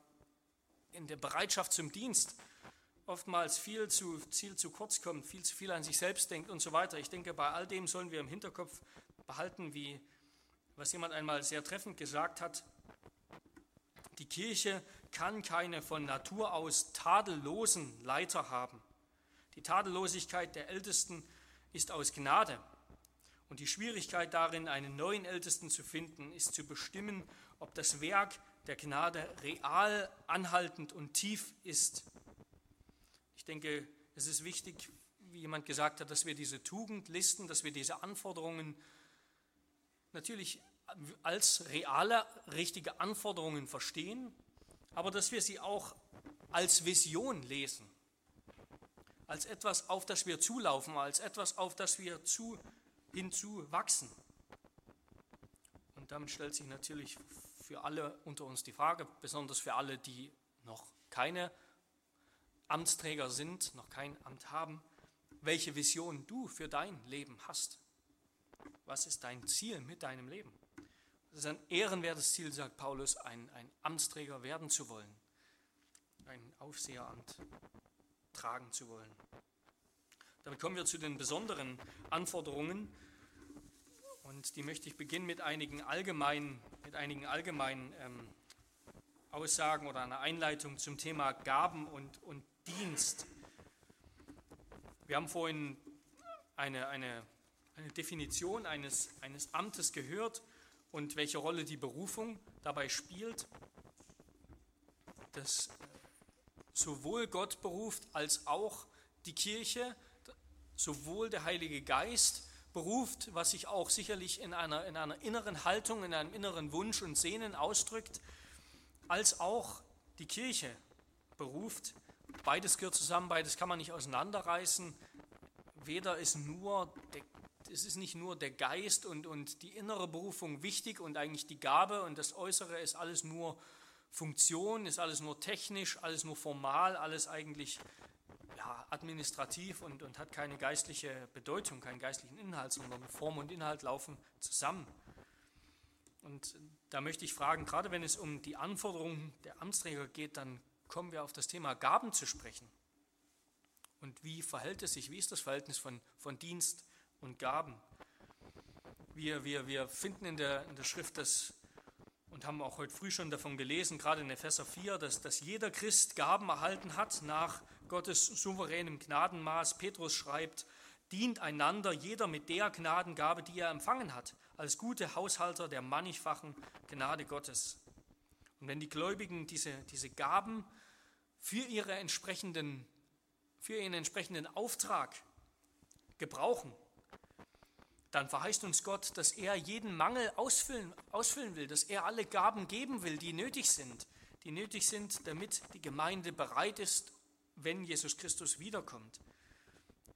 in der Bereitschaft zum Dienst oftmals viel zu, viel zu kurz kommt, viel zu viel an sich selbst denkt und so weiter. Ich denke, bei all dem sollen wir im Hinterkopf behalten, wie was jemand einmal sehr treffend gesagt hat, die Kirche kann keine von Natur aus tadellosen Leiter haben. Die Tadellosigkeit der Ältesten ist aus Gnade. Und die Schwierigkeit darin, einen neuen Ältesten zu finden, ist zu bestimmen, ob das Werk der Gnade real, anhaltend und tief ist. Ich denke, es ist wichtig, wie jemand gesagt hat, dass wir diese Tugendlisten, dass wir diese Anforderungen natürlich als reale, richtige Anforderungen verstehen, aber dass wir sie auch als Vision lesen, als etwas, auf das wir zulaufen, als etwas, auf das wir zu, hinzu wachsen. Und Und damit stellt sich natürlich für alle unter uns die Frage, besonders für alle, die noch keine Amtsträger sind, noch kein Amt haben, welche Vision du für dein Leben hast. Was ist dein Ziel mit deinem Leben? Es ist ein ehrenwertes Ziel, sagt Paulus, ein, ein Amtsträger werden zu wollen, ein Aufseheramt tragen zu wollen. Damit kommen wir zu den besonderen Anforderungen und die möchte ich beginnen mit einigen allgemeinen, mit einigen allgemeinen ähm, Aussagen oder einer Einleitung zum Thema Gaben und, und Dienst. Wir haben vorhin eine, eine, eine Definition eines, eines Amtes gehört und welche Rolle die Berufung dabei spielt, dass sowohl Gott beruft als auch die Kirche, sowohl der Heilige Geist beruft, was sich auch sicherlich in einer, in einer inneren Haltung, in einem inneren Wunsch und Sehnen ausdrückt, als auch die Kirche beruft. Beides gehört zusammen, beides kann man nicht auseinanderreißen. Weder ist nur es ist nicht nur der Geist und, und die innere Berufung wichtig und eigentlich die Gabe und das Äußere ist alles nur Funktion, ist alles nur technisch, alles nur formal, alles eigentlich ja, administrativ und, und hat keine geistliche Bedeutung, keinen geistlichen Inhalt, sondern Form und Inhalt laufen zusammen. Und da möchte ich fragen, gerade wenn es um die Anforderungen der Amtsträger geht, dann kommen wir auf das Thema Gaben zu sprechen. Und wie verhält es sich, wie ist das Verhältnis von, von Dienst und Gaben. Wir, wir, wir finden in der, in der Schrift das und haben auch heute früh schon davon gelesen, gerade in Epheser 4, dass, dass jeder Christ Gaben erhalten hat nach Gottes souveränem Gnadenmaß. Petrus schreibt, dient einander jeder mit der Gnadengabe, die er empfangen hat, als gute Haushalter der mannigfachen Gnade Gottes. Und wenn die Gläubigen diese, diese Gaben für, ihre entsprechenden, für ihren entsprechenden Auftrag gebrauchen, dann verheißt uns Gott, dass er jeden Mangel ausfüllen, ausfüllen will, dass er alle Gaben geben will, die nötig sind, die nötig sind, damit die Gemeinde bereit ist, wenn Jesus Christus wiederkommt,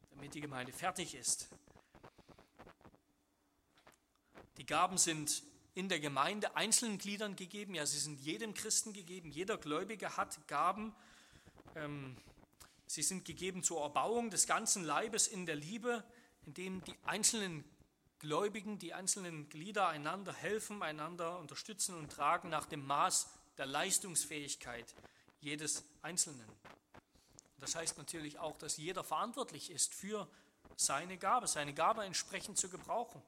damit die Gemeinde fertig ist. Die Gaben sind in der Gemeinde einzelnen Gliedern gegeben, ja, sie sind jedem Christen gegeben, jeder Gläubige hat Gaben. Ähm, sie sind gegeben zur Erbauung des ganzen Leibes in der Liebe, indem die einzelnen Gläubigen, die einzelnen Glieder einander helfen, einander unterstützen und tragen nach dem Maß der Leistungsfähigkeit jedes Einzelnen. Das heißt natürlich auch, dass jeder verantwortlich ist für seine Gabe, seine Gabe entsprechend zu gebrauchen.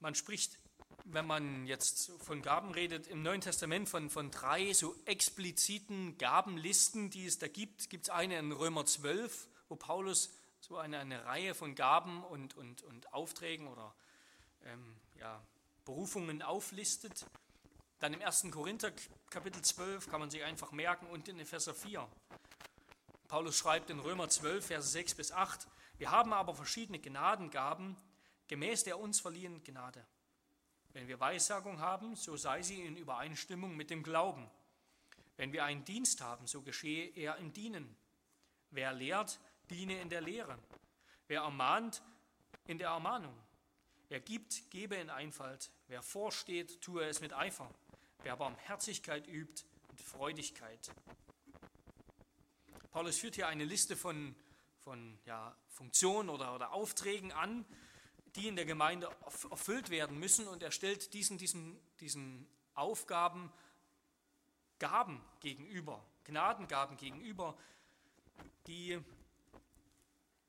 Man spricht, wenn man jetzt von Gaben redet, im Neuen Testament von, von drei so expliziten Gabenlisten, die es da gibt. Gibt es eine in Römer 12, wo Paulus so eine, eine Reihe von Gaben und, und, und Aufträgen oder ähm, ja, Berufungen auflistet. Dann im 1. Korinther Kapitel 12 kann man sich einfach merken und in Epheser 4. Paulus schreibt in Römer 12, Verse 6 bis 8, wir haben aber verschiedene Gnadengaben gemäß der uns verliehenen Gnade. Wenn wir Weissagung haben, so sei sie in Übereinstimmung mit dem Glauben. Wenn wir einen Dienst haben, so geschehe er im Dienen. Wer lehrt, diene in der Lehre. Wer ermahnt, in der Ermahnung. Wer gibt, gebe in Einfalt. Wer vorsteht, tue es mit Eifer. Wer Barmherzigkeit übt, mit Freudigkeit. Paulus führt hier eine Liste von, von ja, Funktionen oder, oder Aufträgen an, die in der Gemeinde erfüllt werden müssen und er stellt diesen, diesen, diesen Aufgaben Gaben gegenüber, Gnadengaben gegenüber, die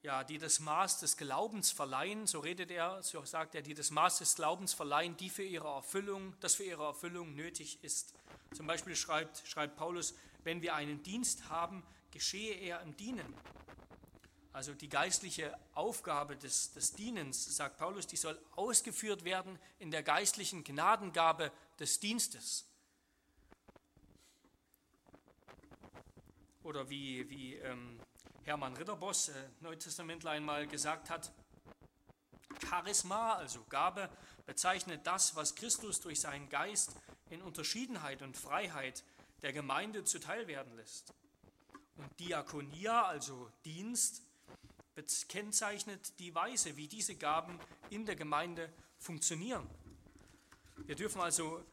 ja, die das Maß des Glaubens verleihen, so redet er, so sagt er, die das Maß des Glaubens verleihen, die für ihre Erfüllung, das für ihre Erfüllung nötig ist. Zum Beispiel schreibt, schreibt Paulus, wenn wir einen Dienst haben, geschehe er im Dienen. Also die geistliche Aufgabe des, des Dienens, sagt Paulus, die soll ausgeführt werden in der geistlichen Gnadengabe des Dienstes. Oder wie, wie ähm, Hermann Ritterboss, äh, Neutestamentler, einmal gesagt hat, Charisma, also Gabe, bezeichnet das, was Christus durch seinen Geist in Unterschiedenheit und Freiheit der Gemeinde zuteil werden lässt. Und Diakonia, also Dienst, kennzeichnet die Weise, wie diese Gaben in der Gemeinde funktionieren. Wir dürfen also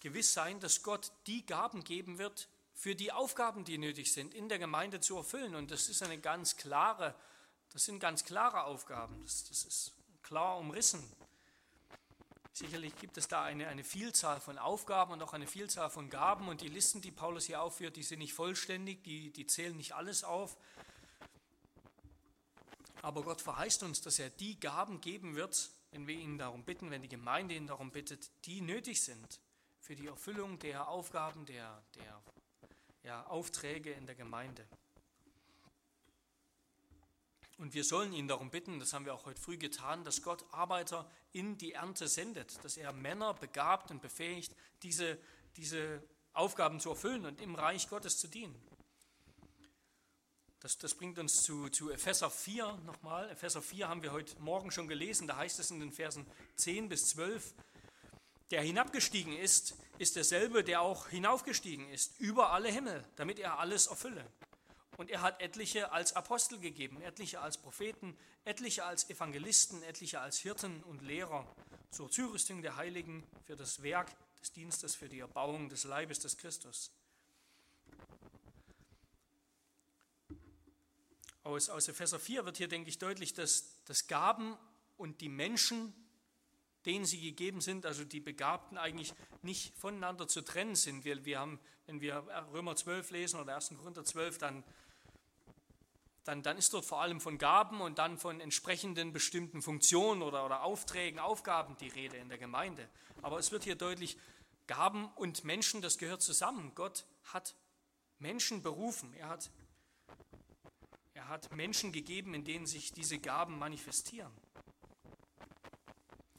gewiss sein, dass Gott die Gaben geben wird für die Aufgaben, die nötig sind, in der Gemeinde zu erfüllen. Und das ist eine ganz klare, das sind ganz klare Aufgaben. Das, das ist klar umrissen. Sicherlich gibt es da eine, eine Vielzahl von Aufgaben und auch eine Vielzahl von Gaben. Und die Listen, die Paulus hier aufführt, die sind nicht vollständig, die, die zählen nicht alles auf. Aber Gott verheißt uns, dass er die Gaben geben wird, wenn wir ihn darum bitten, wenn die Gemeinde ihn darum bittet, die nötig sind für die Erfüllung der Aufgaben, der, der ja, Aufträge in der Gemeinde. Und wir sollen ihn darum bitten, das haben wir auch heute früh getan, dass Gott Arbeiter in die Ernte sendet, dass er Männer begabt und befähigt, diese, diese Aufgaben zu erfüllen und im Reich Gottes zu dienen. Das, das bringt uns zu, zu Epheser 4 nochmal. Epheser 4 haben wir heute Morgen schon gelesen. Da heißt es in den Versen 10 bis 12, der hinabgestiegen ist, ist derselbe, der auch hinaufgestiegen ist, über alle Himmel, damit er alles erfülle. Und er hat etliche als Apostel gegeben, etliche als Propheten, etliche als Evangelisten, etliche als Hirten und Lehrer zur Zurüstung der Heiligen für das Werk des Dienstes, für die Erbauung des Leibes des Christus aus, aus Epheser 4 wird hier, denke ich, deutlich, dass, dass Gaben und die Menschen, denen sie gegeben sind, also die Begabten, eigentlich nicht voneinander zu trennen sind. Wir, wir haben, wenn wir Römer 12 lesen oder 1. Korinther 12, dann, dann, dann ist dort vor allem von Gaben und dann von entsprechenden bestimmten Funktionen oder, oder Aufträgen, Aufgaben die Rede in der Gemeinde. Aber es wird hier deutlich, Gaben und Menschen, das gehört zusammen. Gott hat Menschen berufen. Er hat hat Menschen gegeben, in denen sich diese Gaben manifestieren.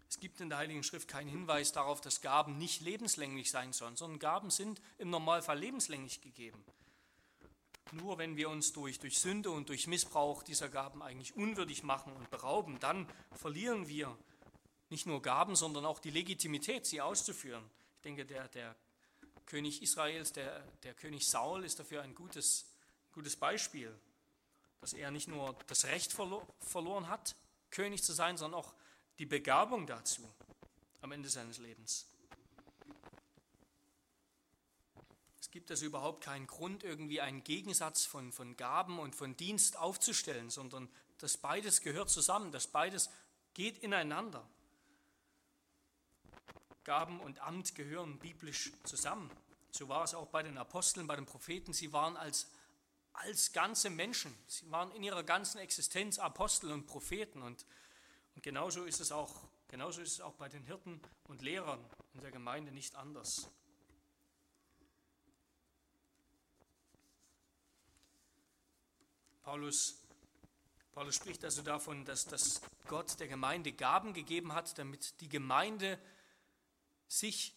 Es gibt in der Heiligen Schrift keinen Hinweis darauf, dass Gaben nicht lebenslänglich sein sollen, sondern Gaben sind im Normalfall lebenslänglich gegeben. Nur wenn wir uns durch, durch Sünde und durch Missbrauch dieser Gaben eigentlich unwürdig machen und berauben, dann verlieren wir nicht nur Gaben, sondern auch die Legitimität, sie auszuführen. Ich denke, der, der König Israels, der, der König Saul ist dafür ein gutes, gutes Beispiel dass er nicht nur das Recht verlo verloren hat, König zu sein, sondern auch die Begabung dazu am Ende seines Lebens. Es gibt also überhaupt keinen Grund, irgendwie einen Gegensatz von, von Gaben und von Dienst aufzustellen, sondern das beides gehört zusammen, das beides geht ineinander. Gaben und Amt gehören biblisch zusammen. So war es auch bei den Aposteln, bei den Propheten. Sie waren als als ganze Menschen. Sie waren in ihrer ganzen Existenz Apostel und Propheten. Und, und genauso, ist es auch, genauso ist es auch bei den Hirten und Lehrern in der Gemeinde nicht anders. Paulus, Paulus spricht also davon, dass, dass Gott der Gemeinde Gaben gegeben hat, damit die Gemeinde sich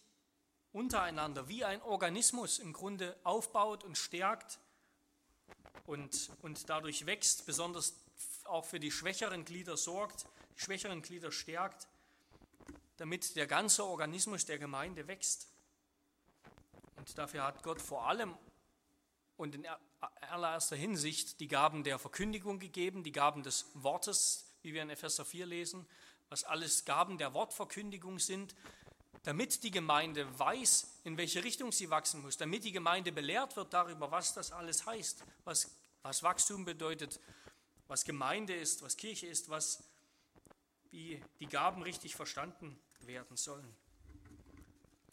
untereinander wie ein Organismus im Grunde aufbaut und stärkt und, und dadurch wächst, besonders auch für die schwächeren Glieder sorgt, die schwächeren Glieder stärkt, damit der ganze Organismus der Gemeinde wächst. Und dafür hat Gott vor allem und in allererster Hinsicht die Gaben der Verkündigung gegeben, die Gaben des Wortes, wie wir in Epheser 4 lesen, was alles Gaben der Wortverkündigung sind, damit die Gemeinde weiß, in welche Richtung sie wachsen muss, damit die Gemeinde belehrt wird darüber, was das alles heißt, was, was Wachstum bedeutet, was Gemeinde ist, was Kirche ist, was, wie die Gaben richtig verstanden werden sollen.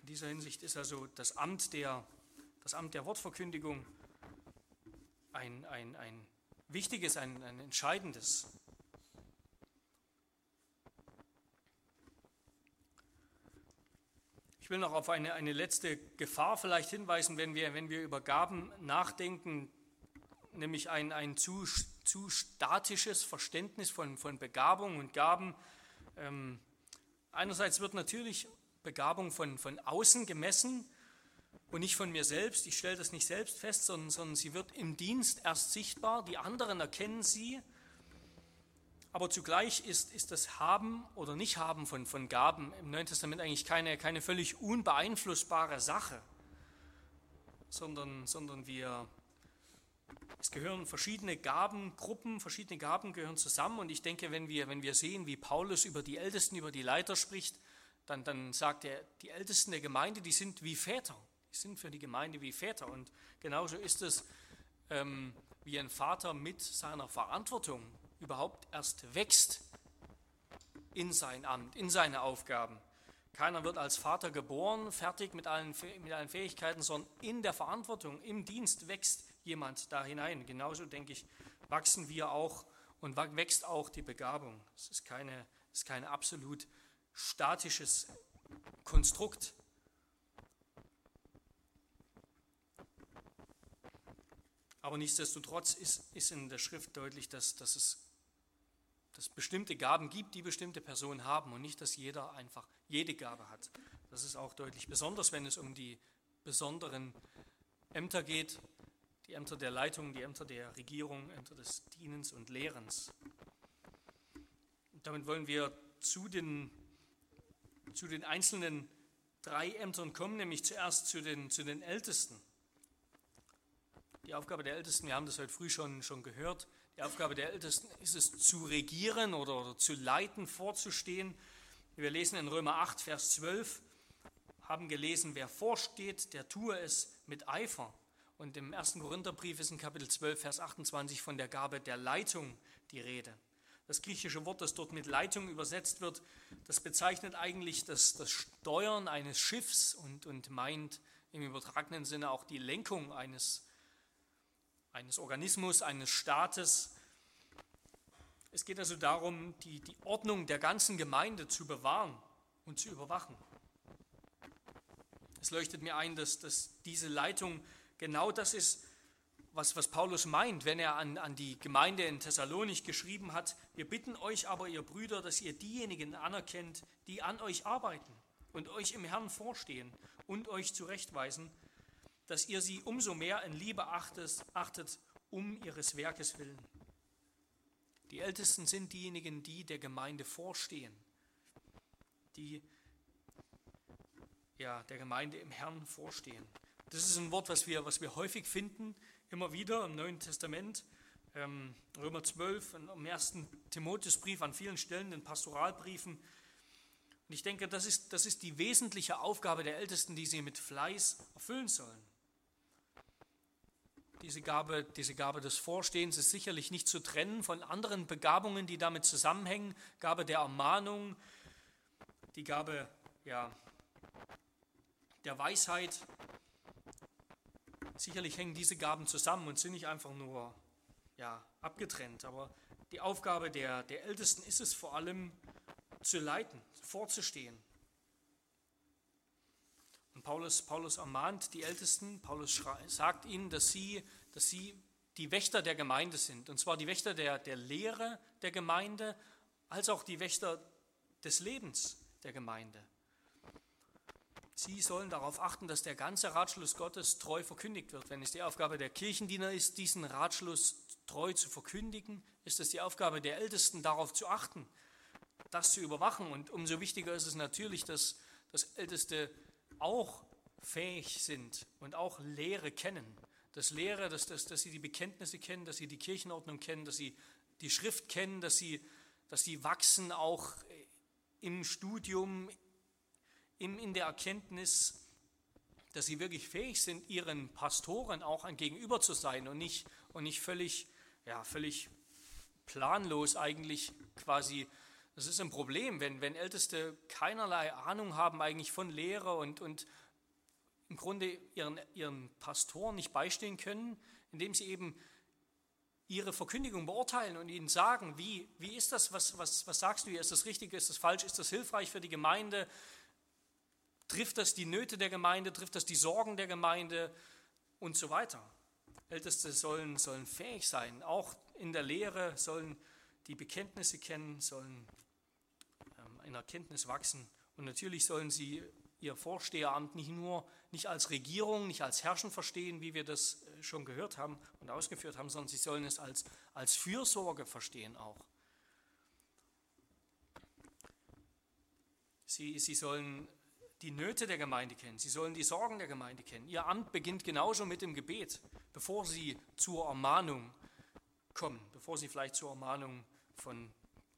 In dieser Hinsicht ist also das Amt der, das Amt der Wortverkündigung ein, ein, ein wichtiges, ein, ein entscheidendes. Will noch auf eine, eine letzte Gefahr vielleicht hinweisen, wenn wir, wenn wir über Gaben nachdenken, nämlich ein, ein zu, zu statisches Verständnis von, von Begabung und Gaben. Ähm, einerseits wird natürlich Begabung von, von außen gemessen und nicht von mir selbst. Ich stelle das nicht selbst fest, sondern, sondern sie wird im Dienst erst sichtbar. Die anderen erkennen sie aber zugleich ist, ist das Haben oder Nicht-Haben von, von Gaben im Neuen Testament eigentlich keine, keine völlig unbeeinflussbare Sache, sondern, sondern wir, es gehören verschiedene Gabengruppen, verschiedene Gaben gehören zusammen. Und ich denke, wenn wir, wenn wir sehen, wie Paulus über die Ältesten, über die Leiter spricht, dann, dann sagt er, die Ältesten der Gemeinde, die sind wie Väter. Die sind für die Gemeinde wie Väter. Und genauso ist es, ähm, wie ein Vater mit seiner Verantwortung überhaupt erst wächst in sein Amt, in seine Aufgaben. Keiner wird als Vater geboren, fertig mit allen, mit allen Fähigkeiten, sondern in der Verantwortung, im Dienst wächst jemand da hinein. Genauso, denke ich, wachsen wir auch und wächst auch die Begabung. Es ist, keine, es ist kein absolut statisches Konstrukt. Aber nichtsdestotrotz ist, ist in der Schrift deutlich, dass, dass es dass bestimmte Gaben gibt, die bestimmte Personen haben und nicht, dass jeder einfach jede Gabe hat. Das ist auch deutlich, besonders wenn es um die besonderen Ämter geht, die Ämter der Leitung, die Ämter der Regierung, Ämter des Dienens und Lehrens. Und damit wollen wir zu den, zu den einzelnen drei Ämtern kommen, nämlich zuerst zu den, zu den Ältesten. Die Aufgabe der Ältesten, wir haben das heute früh schon, schon gehört, die Aufgabe der Ältesten ist es, zu regieren oder, oder zu leiten, vorzustehen. Wir lesen in Römer 8, Vers 12, haben gelesen, wer vorsteht, der tue es mit Eifer. Und im 1. Korintherbrief ist in Kapitel 12, Vers 28 von der Gabe der Leitung die Rede. Das griechische Wort, das dort mit Leitung übersetzt wird, das bezeichnet eigentlich das, das Steuern eines Schiffs und, und meint im übertragenen Sinne auch die Lenkung eines eines Organismus, eines Staates. Es geht also darum, die, die Ordnung der ganzen Gemeinde zu bewahren und zu überwachen. Es leuchtet mir ein, dass, dass diese Leitung genau das ist, was, was Paulus meint, wenn er an, an die Gemeinde in Thessalonich geschrieben hat. Wir bitten euch aber, ihr Brüder, dass ihr diejenigen anerkennt, die an euch arbeiten und euch im Herrn vorstehen und euch zurechtweisen, dass ihr sie umso mehr in Liebe achtet, achtet um ihres Werkes willen. Die Ältesten sind diejenigen, die der Gemeinde vorstehen, die ja, der Gemeinde im Herrn vorstehen. Das ist ein Wort, was wir, was wir häufig finden, immer wieder im Neuen Testament. Ähm, Römer 12, im ersten Timotheusbrief, an vielen Stellen, den Pastoralbriefen. Und ich denke, das ist, das ist die wesentliche Aufgabe der Ältesten, die sie mit Fleiß erfüllen sollen. Diese Gabe, diese Gabe des Vorstehens ist sicherlich nicht zu trennen von anderen Begabungen, die damit zusammenhängen. Gabe der Ermahnung, die Gabe ja, der Weisheit. Sicherlich hängen diese Gaben zusammen und sind nicht einfach nur ja, abgetrennt. Aber die Aufgabe der, der Ältesten ist es vor allem zu leiten, vorzustehen. Und Paulus, Paulus ermahnt die Ältesten, Paulus sagt ihnen, dass sie, dass sie die Wächter der Gemeinde sind. Und zwar die Wächter der, der Lehre der Gemeinde, als auch die Wächter des Lebens der Gemeinde. Sie sollen darauf achten, dass der ganze Ratschluss Gottes treu verkündigt wird. Wenn es die Aufgabe der Kirchendiener ist, diesen Ratschluss treu zu verkündigen, ist es die Aufgabe der Ältesten, darauf zu achten, das zu überwachen. Und umso wichtiger ist es natürlich, dass das Älteste auch fähig sind und auch Lehre kennen. Das Lehre, dass, dass, dass sie die Bekenntnisse kennen, dass sie die Kirchenordnung kennen, dass sie die Schrift kennen, dass sie, dass sie wachsen auch im Studium, in, in der Erkenntnis, dass sie wirklich fähig sind, ihren Pastoren auch ein Gegenüber zu sein und nicht, und nicht völlig, ja, völlig planlos eigentlich quasi das ist ein Problem, wenn, wenn Älteste keinerlei Ahnung haben eigentlich von Lehre und, und im Grunde ihren, ihren Pastoren nicht beistehen können, indem sie eben ihre Verkündigung beurteilen und ihnen sagen, wie, wie ist das, was, was, was sagst du? Hier, ist das richtig, ist das falsch, ist das hilfreich für die Gemeinde, trifft das die Nöte der Gemeinde, trifft das die Sorgen der Gemeinde? Und so weiter. Älteste sollen, sollen fähig sein, auch in der Lehre sollen die Bekenntnisse kennen, sollen in Erkenntnis wachsen. Und natürlich sollen sie ihr Vorsteheramt nicht nur nicht als Regierung, nicht als Herrschen verstehen, wie wir das äh, schon gehört haben und ausgeführt haben, sondern sie sollen es als, als Fürsorge verstehen auch. Sie, sie sollen die Nöte der Gemeinde kennen. Sie sollen die Sorgen der Gemeinde kennen. Ihr Amt beginnt genauso mit dem Gebet, bevor sie zur Ermahnung kommen, bevor sie vielleicht zur Ermahnung von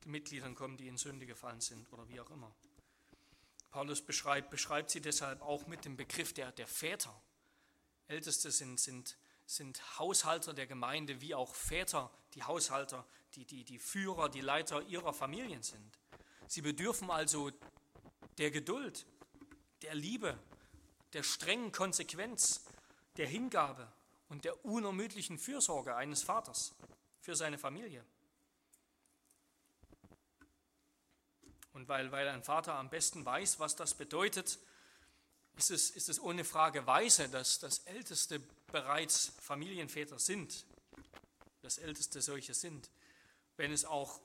Mitgliedern kommen, die in Sünde gefallen sind oder wie auch immer. Paulus beschreibt, beschreibt sie deshalb auch mit dem Begriff der, der Väter. Älteste sind, sind, sind Haushalter der Gemeinde, wie auch Väter, die Haushalter, die, die, die Führer, die Leiter ihrer Familien sind. Sie bedürfen also der Geduld, der Liebe, der strengen Konsequenz, der Hingabe und der unermüdlichen Fürsorge eines Vaters für seine Familie. Und weil, weil ein Vater am besten weiß, was das bedeutet, ist es, ist es ohne Frage weise, dass das Älteste bereits Familienväter sind, das Älteste solche sind, wenn es auch,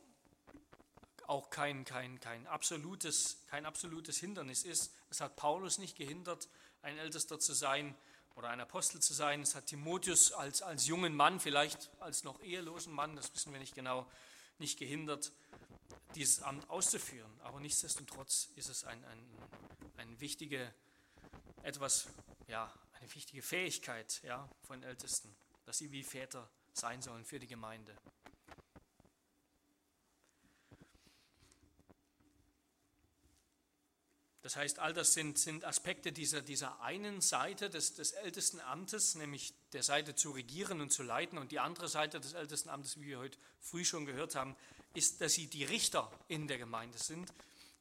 auch kein, kein, kein, absolutes, kein absolutes Hindernis ist. Es hat Paulus nicht gehindert, ein Ältester zu sein oder ein Apostel zu sein. Es hat Timotheus als, als jungen Mann, vielleicht als noch ehelosen Mann, das wissen wir nicht genau, nicht gehindert dieses Amt auszuführen. Aber nichtsdestotrotz ist es ein, ein, ein wichtige, etwas, ja, eine wichtige Fähigkeit ja, von Ältesten, dass sie wie Väter sein sollen für die Gemeinde. Das heißt, all das sind, sind Aspekte dieser, dieser einen Seite des, des ältesten Amtes, nämlich der Seite zu regieren und zu leiten. Und die andere Seite des ältesten Amtes, wie wir heute früh schon gehört haben, ist, dass sie die Richter in der Gemeinde sind.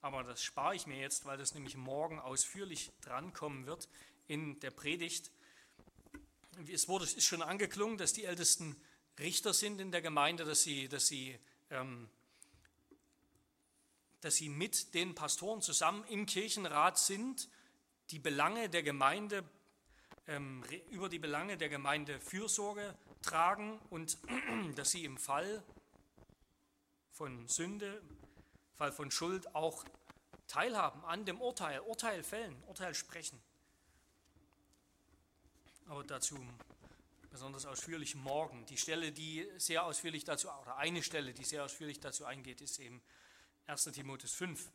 Aber das spare ich mir jetzt, weil das nämlich morgen ausführlich drankommen wird in der Predigt. Es wurde, ist schon angeklungen, dass die Ältesten Richter sind in der Gemeinde, dass sie, dass sie, ähm, dass sie mit den Pastoren zusammen im Kirchenrat sind, die Belange der Gemeinde, ähm, über die Belange der Gemeinde Fürsorge tragen und dass sie im Fall von Sünde, Fall von Schuld auch teilhaben an dem Urteil, Urteil fällen, Urteil sprechen. Aber dazu besonders ausführlich morgen. Die Stelle, die sehr ausführlich dazu, oder eine Stelle, die sehr ausführlich dazu eingeht, ist eben 1 Timotheus 5.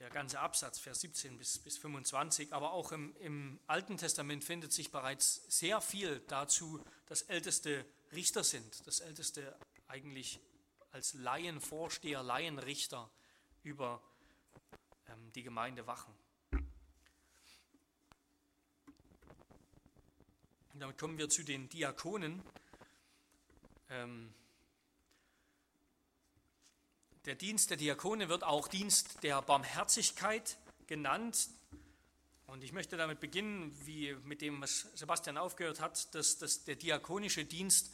Der ganze Absatz, Vers 17 bis, bis 25. Aber auch im, im Alten Testament findet sich bereits sehr viel dazu, dass Älteste Richter sind, dass Älteste eigentlich als Laienvorsteher, Laienrichter über ähm, die Gemeinde wachen. Und damit kommen wir zu den Diakonen. Ähm, der Dienst der Diakone wird auch Dienst der Barmherzigkeit genannt. Und ich möchte damit beginnen, wie mit dem, was Sebastian aufgehört hat, dass, dass der diakonische Dienst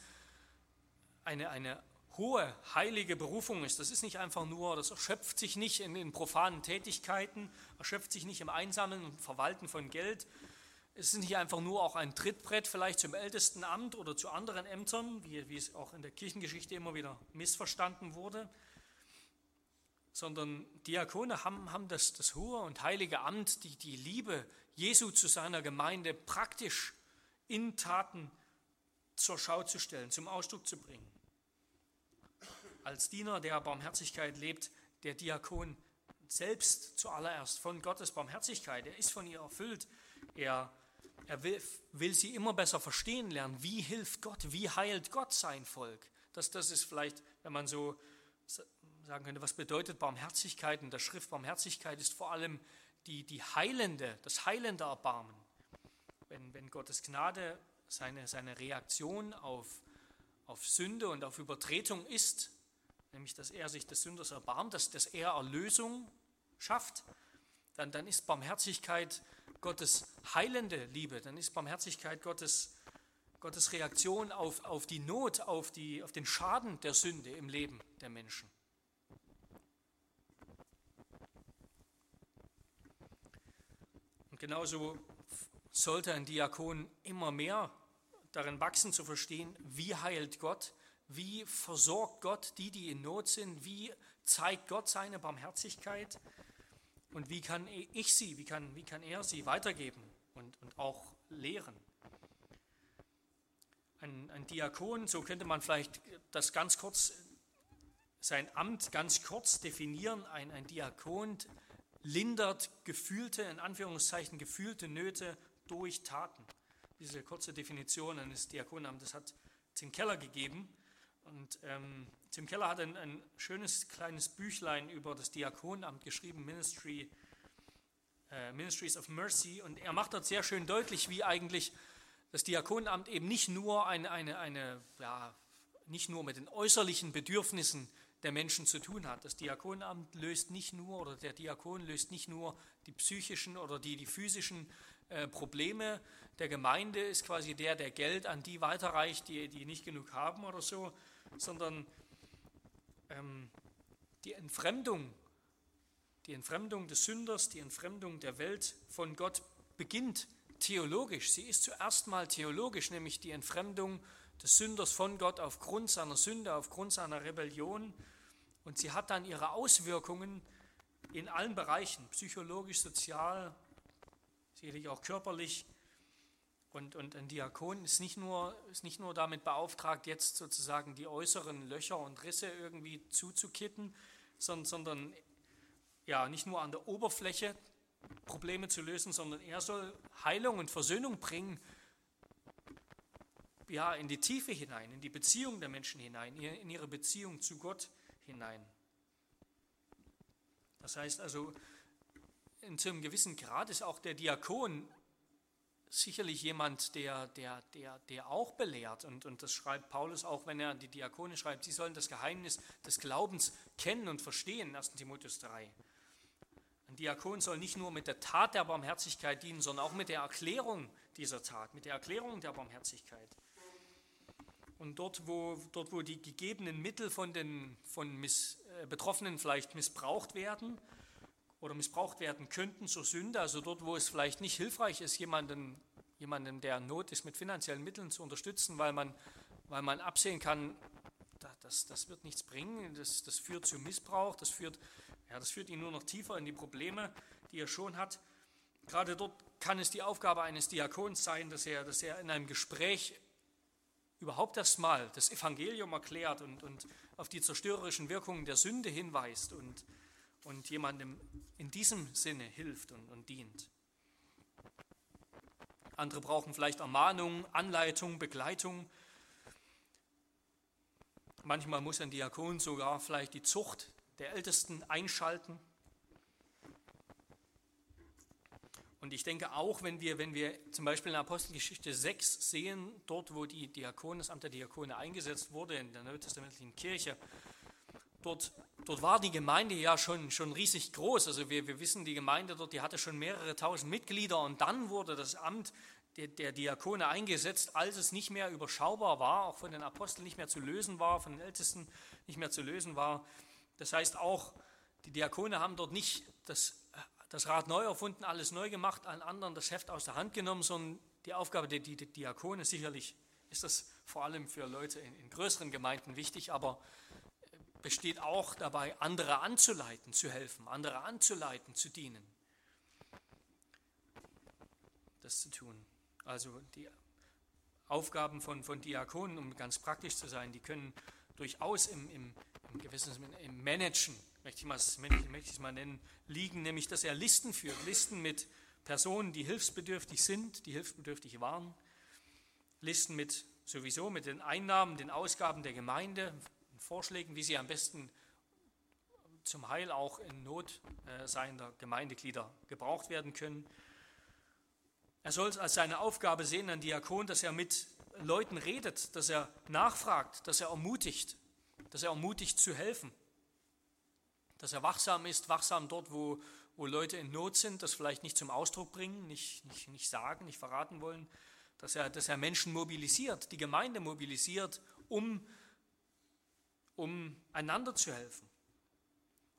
eine, eine hohe heilige Berufung ist. Das ist nicht einfach nur, das erschöpft sich nicht in den profanen Tätigkeiten, erschöpft sich nicht im Einsammeln und Verwalten von Geld. Es ist nicht einfach nur auch ein Trittbrett vielleicht zum ältesten Amt oder zu anderen Ämtern, wie, wie es auch in der Kirchengeschichte immer wieder missverstanden wurde, sondern Diakone haben, haben das, das hohe und heilige Amt, die, die Liebe Jesu zu seiner Gemeinde praktisch in Taten zur Schau zu stellen, zum Ausdruck zu bringen als Diener der Barmherzigkeit lebt der Diakon selbst zuallererst von Gottes Barmherzigkeit. Er ist von ihr erfüllt. Er, er will, will sie immer besser verstehen lernen. Wie hilft Gott? Wie heilt Gott sein Volk? Das, das ist vielleicht, wenn man so sagen könnte, was bedeutet Barmherzigkeit? In der Schrift Barmherzigkeit ist vor allem die, die heilende, das heilende Erbarmen. Wenn, wenn Gottes Gnade seine, seine Reaktion auf, auf Sünde und auf Übertretung ist, nämlich dass er sich des Sünders erbarmt, dass, dass er Erlösung schafft, dann, dann ist Barmherzigkeit Gottes heilende Liebe, dann ist Barmherzigkeit Gottes, Gottes Reaktion auf, auf die Not, auf, die, auf den Schaden der Sünde im Leben der Menschen. Und genauso sollte ein Diakon immer mehr darin wachsen zu verstehen, wie heilt Gott, wie versorgt Gott die, die in Not sind? Wie zeigt Gott seine Barmherzigkeit? Und wie kann ich sie, wie kann, wie kann er sie weitergeben und, und auch lehren? Ein, ein Diakon, so könnte man vielleicht das ganz kurz, sein Amt ganz kurz definieren. Ein, ein Diakon lindert gefühlte, in Anführungszeichen gefühlte Nöte durch Taten. Diese kurze Definition eines Diakonenamtes hat Tim Keller gegeben. Und ähm, Tim Keller hat ein, ein, schönes kleines Büchlein über das Diakonamt geschrieben, Ministry, äh, Ministries of Mercy. Und er macht dort sehr schön deutlich, wie eigentlich das Diakonamt eben nicht nur eine, eine, eine ja, nicht nur mit den äußerlichen Bedürfnissen der Menschen zu tun hat. Das Diakonamt löst nicht nur, oder der Diakon löst nicht nur die psychischen oder die, die physischen äh, Probleme der Gemeinde, ist quasi der, der Geld an die weiterreicht, die, die nicht genug haben oder so, sondern ähm, die Entfremdung, die Entfremdung des Sünders, die Entfremdung der Welt von Gott beginnt theologisch. Sie ist zuerst mal theologisch, nämlich die Entfremdung des Sünders von Gott aufgrund seiner Sünde, aufgrund seiner Rebellion. Und sie hat dann ihre Auswirkungen in allen Bereichen, psychologisch, sozial, sicherlich auch körperlich. Und, und ein Diakon ist nicht, nur, ist nicht nur damit beauftragt, jetzt sozusagen die äußeren Löcher und Risse irgendwie zuzukitten, sondern, sondern ja, nicht nur an der Oberfläche Probleme zu lösen, sondern er soll Heilung und Versöhnung bringen, ja, in die Tiefe hinein, in die Beziehung der Menschen hinein, in ihre Beziehung zu Gott hinein. Das heißt also, in einem gewissen Grad ist auch der Diakon sicherlich jemand, der, der, der, der auch belehrt. Und, und das schreibt Paulus auch, wenn er an die Diakone schreibt, sie sollen das Geheimnis des Glaubens kennen und verstehen, 1 Timotheus 3. Ein Diakon soll nicht nur mit der Tat der Barmherzigkeit dienen, sondern auch mit der Erklärung dieser Tat, mit der Erklärung der Barmherzigkeit. Und dort, wo, dort, wo die gegebenen Mittel von den von Miss, äh, Betroffenen vielleicht missbraucht werden oder missbraucht werden könnten zur Sünde, also dort, wo es vielleicht nicht hilfreich ist, jemanden, jemanden der in Not ist, mit finanziellen Mitteln zu unterstützen, weil man, weil man absehen kann, das, das wird nichts bringen, das, das führt zu Missbrauch, das führt, ja, das führt ihn nur noch tiefer in die Probleme, die er schon hat. Gerade dort kann es die Aufgabe eines Diakons sein, dass er, dass er in einem Gespräch überhaupt erstmal das Evangelium erklärt und, und auf die zerstörerischen Wirkungen der Sünde hinweist und, und jemandem in diesem Sinne hilft und, und dient. Andere brauchen vielleicht Ermahnung, Anleitung, Begleitung. Manchmal muss ein Diakon sogar vielleicht die Zucht der Ältesten einschalten. Und ich denke auch, wenn wir, wenn wir zum Beispiel in Apostelgeschichte 6 sehen, dort wo die Diakone, das Amt der Diakone eingesetzt wurde in der neutestamentlichen Kirche, dort, dort war die Gemeinde ja schon, schon riesig groß. Also wir, wir wissen, die Gemeinde dort, die hatte schon mehrere tausend Mitglieder und dann wurde das Amt der, der Diakone eingesetzt, als es nicht mehr überschaubar war, auch von den Aposteln nicht mehr zu lösen war, von den Ältesten nicht mehr zu lösen war. Das heißt auch, die Diakone haben dort nicht das das Rad neu erfunden, alles neu gemacht, allen anderen das Heft aus der Hand genommen, sondern die Aufgabe der, Diakone, sicherlich ist das vor allem für Leute in, in größeren Gemeinden wichtig, aber besteht auch dabei, andere anzuleiten, zu helfen, andere anzuleiten, zu dienen. Das zu tun. Also die Aufgaben von, von Diakonen, um ganz praktisch zu sein, die können durchaus im, im, im gewissen im Managen möchte ich, mal, möchte ich mal nennen, liegen, nämlich dass er Listen führt, Listen mit Personen, die hilfsbedürftig sind, die hilfsbedürftig waren, Listen mit sowieso mit den Einnahmen, den Ausgaben der Gemeinde, Vorschlägen, wie sie am besten zum Heil auch in Not äh, seiender Gemeindeglieder gebraucht werden können. Er soll es als seine Aufgabe sehen, ein Diakon, dass er mit Leuten redet, dass er nachfragt, dass er ermutigt, dass er ermutigt zu helfen, dass er wachsam ist, wachsam dort, wo, wo Leute in Not sind, das vielleicht nicht zum Ausdruck bringen, nicht, nicht, nicht sagen, nicht verraten wollen, dass er, dass er Menschen mobilisiert, die Gemeinde mobilisiert, um, um einander zu helfen.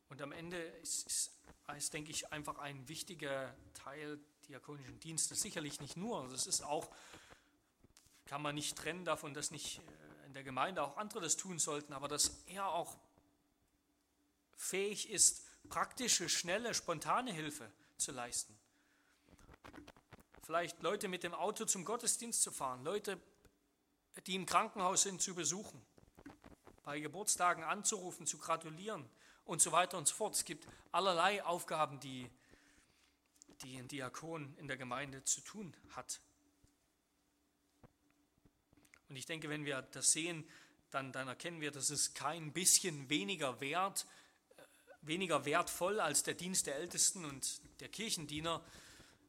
Und am Ende ist, ist, ist, denke ich, einfach ein wichtiger Teil diakonischen Dienstes. Sicherlich nicht nur, das ist auch, kann man nicht trennen davon, dass nicht äh, in der Gemeinde auch andere das tun sollten, aber dass er auch fähig ist, praktische, schnelle, spontane Hilfe zu leisten. Vielleicht Leute mit dem Auto zum Gottesdienst zu fahren, Leute, die im Krankenhaus sind, zu besuchen, bei Geburtstagen anzurufen, zu gratulieren und so weiter und so fort. Es gibt allerlei Aufgaben, die, die ein Diakon in der Gemeinde zu tun hat. Und ich denke, wenn wir das sehen, dann, dann erkennen wir, dass es kein bisschen weniger wert, äh, weniger wertvoll als der Dienst der Ältesten und der Kirchendiener.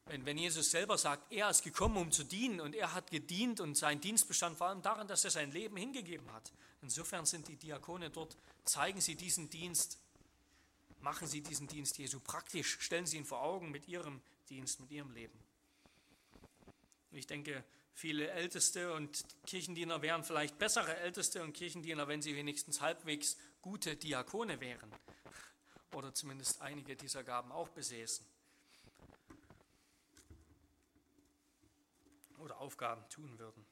Wenn, wenn Jesus selber sagt, er ist gekommen, um zu dienen und er hat gedient und sein Dienst bestand vor allem darin, dass er sein Leben hingegeben hat. Insofern sind die Diakone dort, zeigen sie diesen Dienst, machen sie diesen Dienst Jesu praktisch, stellen sie ihn vor Augen mit ihrem Dienst, mit ihrem Leben. Ich denke, Viele Älteste und Kirchendiener wären vielleicht bessere Älteste und Kirchendiener, wenn sie wenigstens halbwegs gute Diakone wären oder zumindest einige dieser Gaben auch besäßen oder Aufgaben tun würden.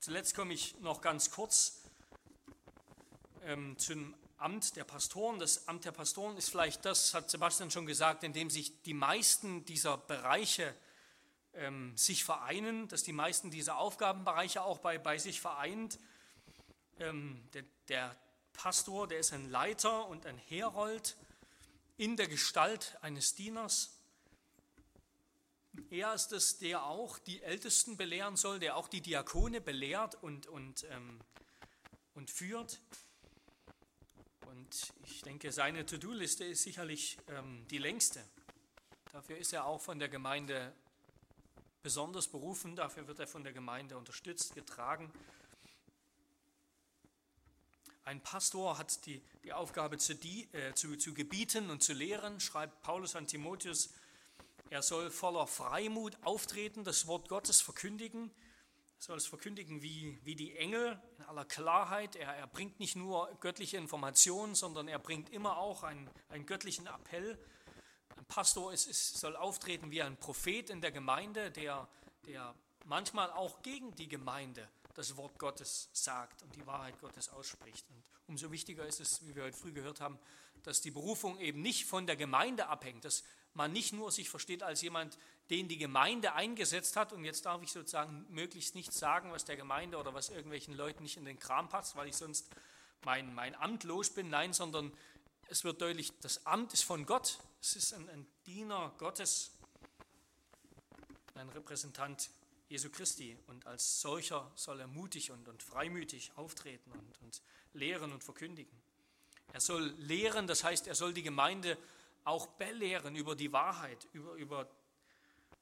Zuletzt komme ich noch ganz kurz ähm, zum Amt der Pastoren. Das Amt der Pastoren ist vielleicht das, hat Sebastian schon gesagt, in dem sich die meisten dieser Bereiche ähm, sich vereinen, dass die meisten dieser Aufgabenbereiche auch bei, bei sich vereint. Ähm, der, der Pastor, der ist ein Leiter und ein Herold in der Gestalt eines Dieners. Er ist es, der auch die Ältesten belehren soll, der auch die Diakone belehrt und, und, ähm, und führt. Und ich denke, seine To-Do-Liste ist sicherlich ähm, die längste. Dafür ist er auch von der Gemeinde besonders berufen, dafür wird er von der Gemeinde unterstützt, getragen. Ein Pastor hat die, die Aufgabe zu, die, äh, zu, zu gebieten und zu lehren, schreibt Paulus an Timotheus. Er soll voller Freimut auftreten, das Wort Gottes verkündigen. Er soll es verkündigen wie, wie die Engel in aller Klarheit. Er, er bringt nicht nur göttliche Informationen, sondern er bringt immer auch einen, einen göttlichen Appell ein Pastor ist, ist, soll auftreten wie ein Prophet in der Gemeinde, der, der manchmal auch gegen die Gemeinde das Wort Gottes sagt und die Wahrheit Gottes ausspricht. Und umso wichtiger ist es, wie wir heute früh gehört haben, dass die Berufung eben nicht von der Gemeinde abhängt, dass man nicht nur sich versteht als jemand, den die Gemeinde eingesetzt hat und jetzt darf ich sozusagen möglichst nichts sagen, was der Gemeinde oder was irgendwelchen Leuten nicht in den Kram passt, weil ich sonst mein, mein Amt los bin. Nein, sondern es wird deutlich, das Amt ist von Gott. Es ist ein, ein Diener Gottes, ein Repräsentant Jesu Christi. Und als solcher soll er mutig und, und freimütig auftreten und, und lehren und verkündigen. Er soll lehren, das heißt, er soll die Gemeinde auch belehren über die Wahrheit, über, über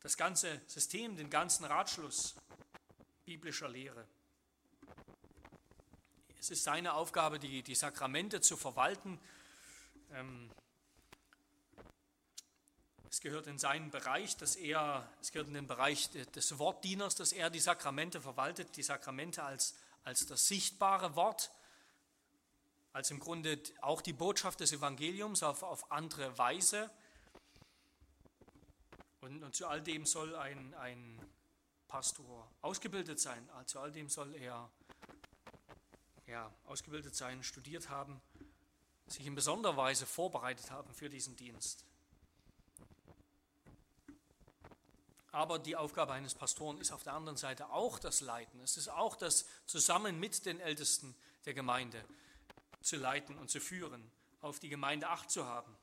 das ganze System, den ganzen Ratschluss biblischer Lehre. Es ist seine Aufgabe, die, die Sakramente zu verwalten, ähm, es gehört in seinen Bereich, dass er, es gehört in den Bereich des Wortdieners, dass er die Sakramente verwaltet, die Sakramente als, als das sichtbare Wort, als im Grunde auch die Botschaft des Evangeliums auf, auf andere Weise. Und, und zu all dem soll ein, ein Pastor ausgebildet sein, zu all dem soll er ja, ausgebildet sein, studiert haben sich in besonderer Weise vorbereitet haben für diesen Dienst. Aber die Aufgabe eines Pastoren ist auf der anderen Seite auch das Leiten. Es ist auch das zusammen mit den Ältesten der Gemeinde zu leiten und zu führen, auf die Gemeinde Acht zu haben.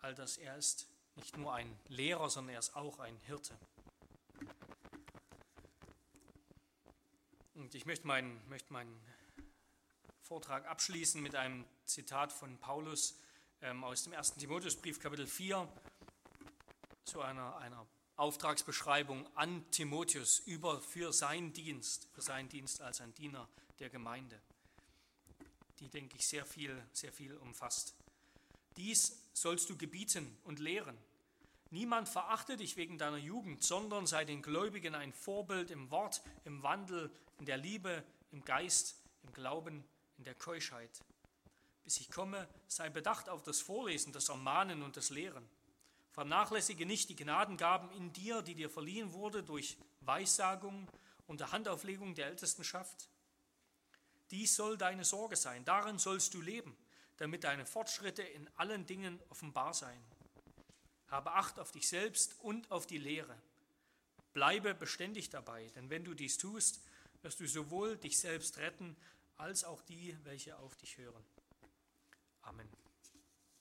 All das, er ist nicht nur ein Lehrer, sondern er ist auch ein Hirte. Und ich möchte meinen, möchte meinen Vortrag abschließen mit einem Zitat von Paulus ähm, aus dem 1. Timotheusbrief, Kapitel 4, zu einer, einer Auftragsbeschreibung an Timotheus über für seinen Dienst, für seinen Dienst als ein Diener der Gemeinde, die, denke ich, sehr viel, sehr viel umfasst. Dies sollst du gebieten und lehren. Niemand verachte dich wegen deiner Jugend, sondern sei den Gläubigen ein Vorbild im Wort, im Wandel, in der Liebe, im Geist, im Glauben, in der Keuschheit. Bis ich komme, sei bedacht auf das Vorlesen, das Ermahnen und das Lehren. Vernachlässige nicht die Gnadengaben in dir, die dir verliehen wurde durch Weissagung und der Handauflegung der Ältestenschaft. Dies soll deine Sorge sein, darin sollst du leben, damit deine Fortschritte in allen Dingen offenbar seien. Habe Acht auf dich selbst und auf die Lehre. Bleibe beständig dabei, denn wenn du dies tust, wirst du sowohl dich selbst retten als auch die, welche auf dich hören. Amen.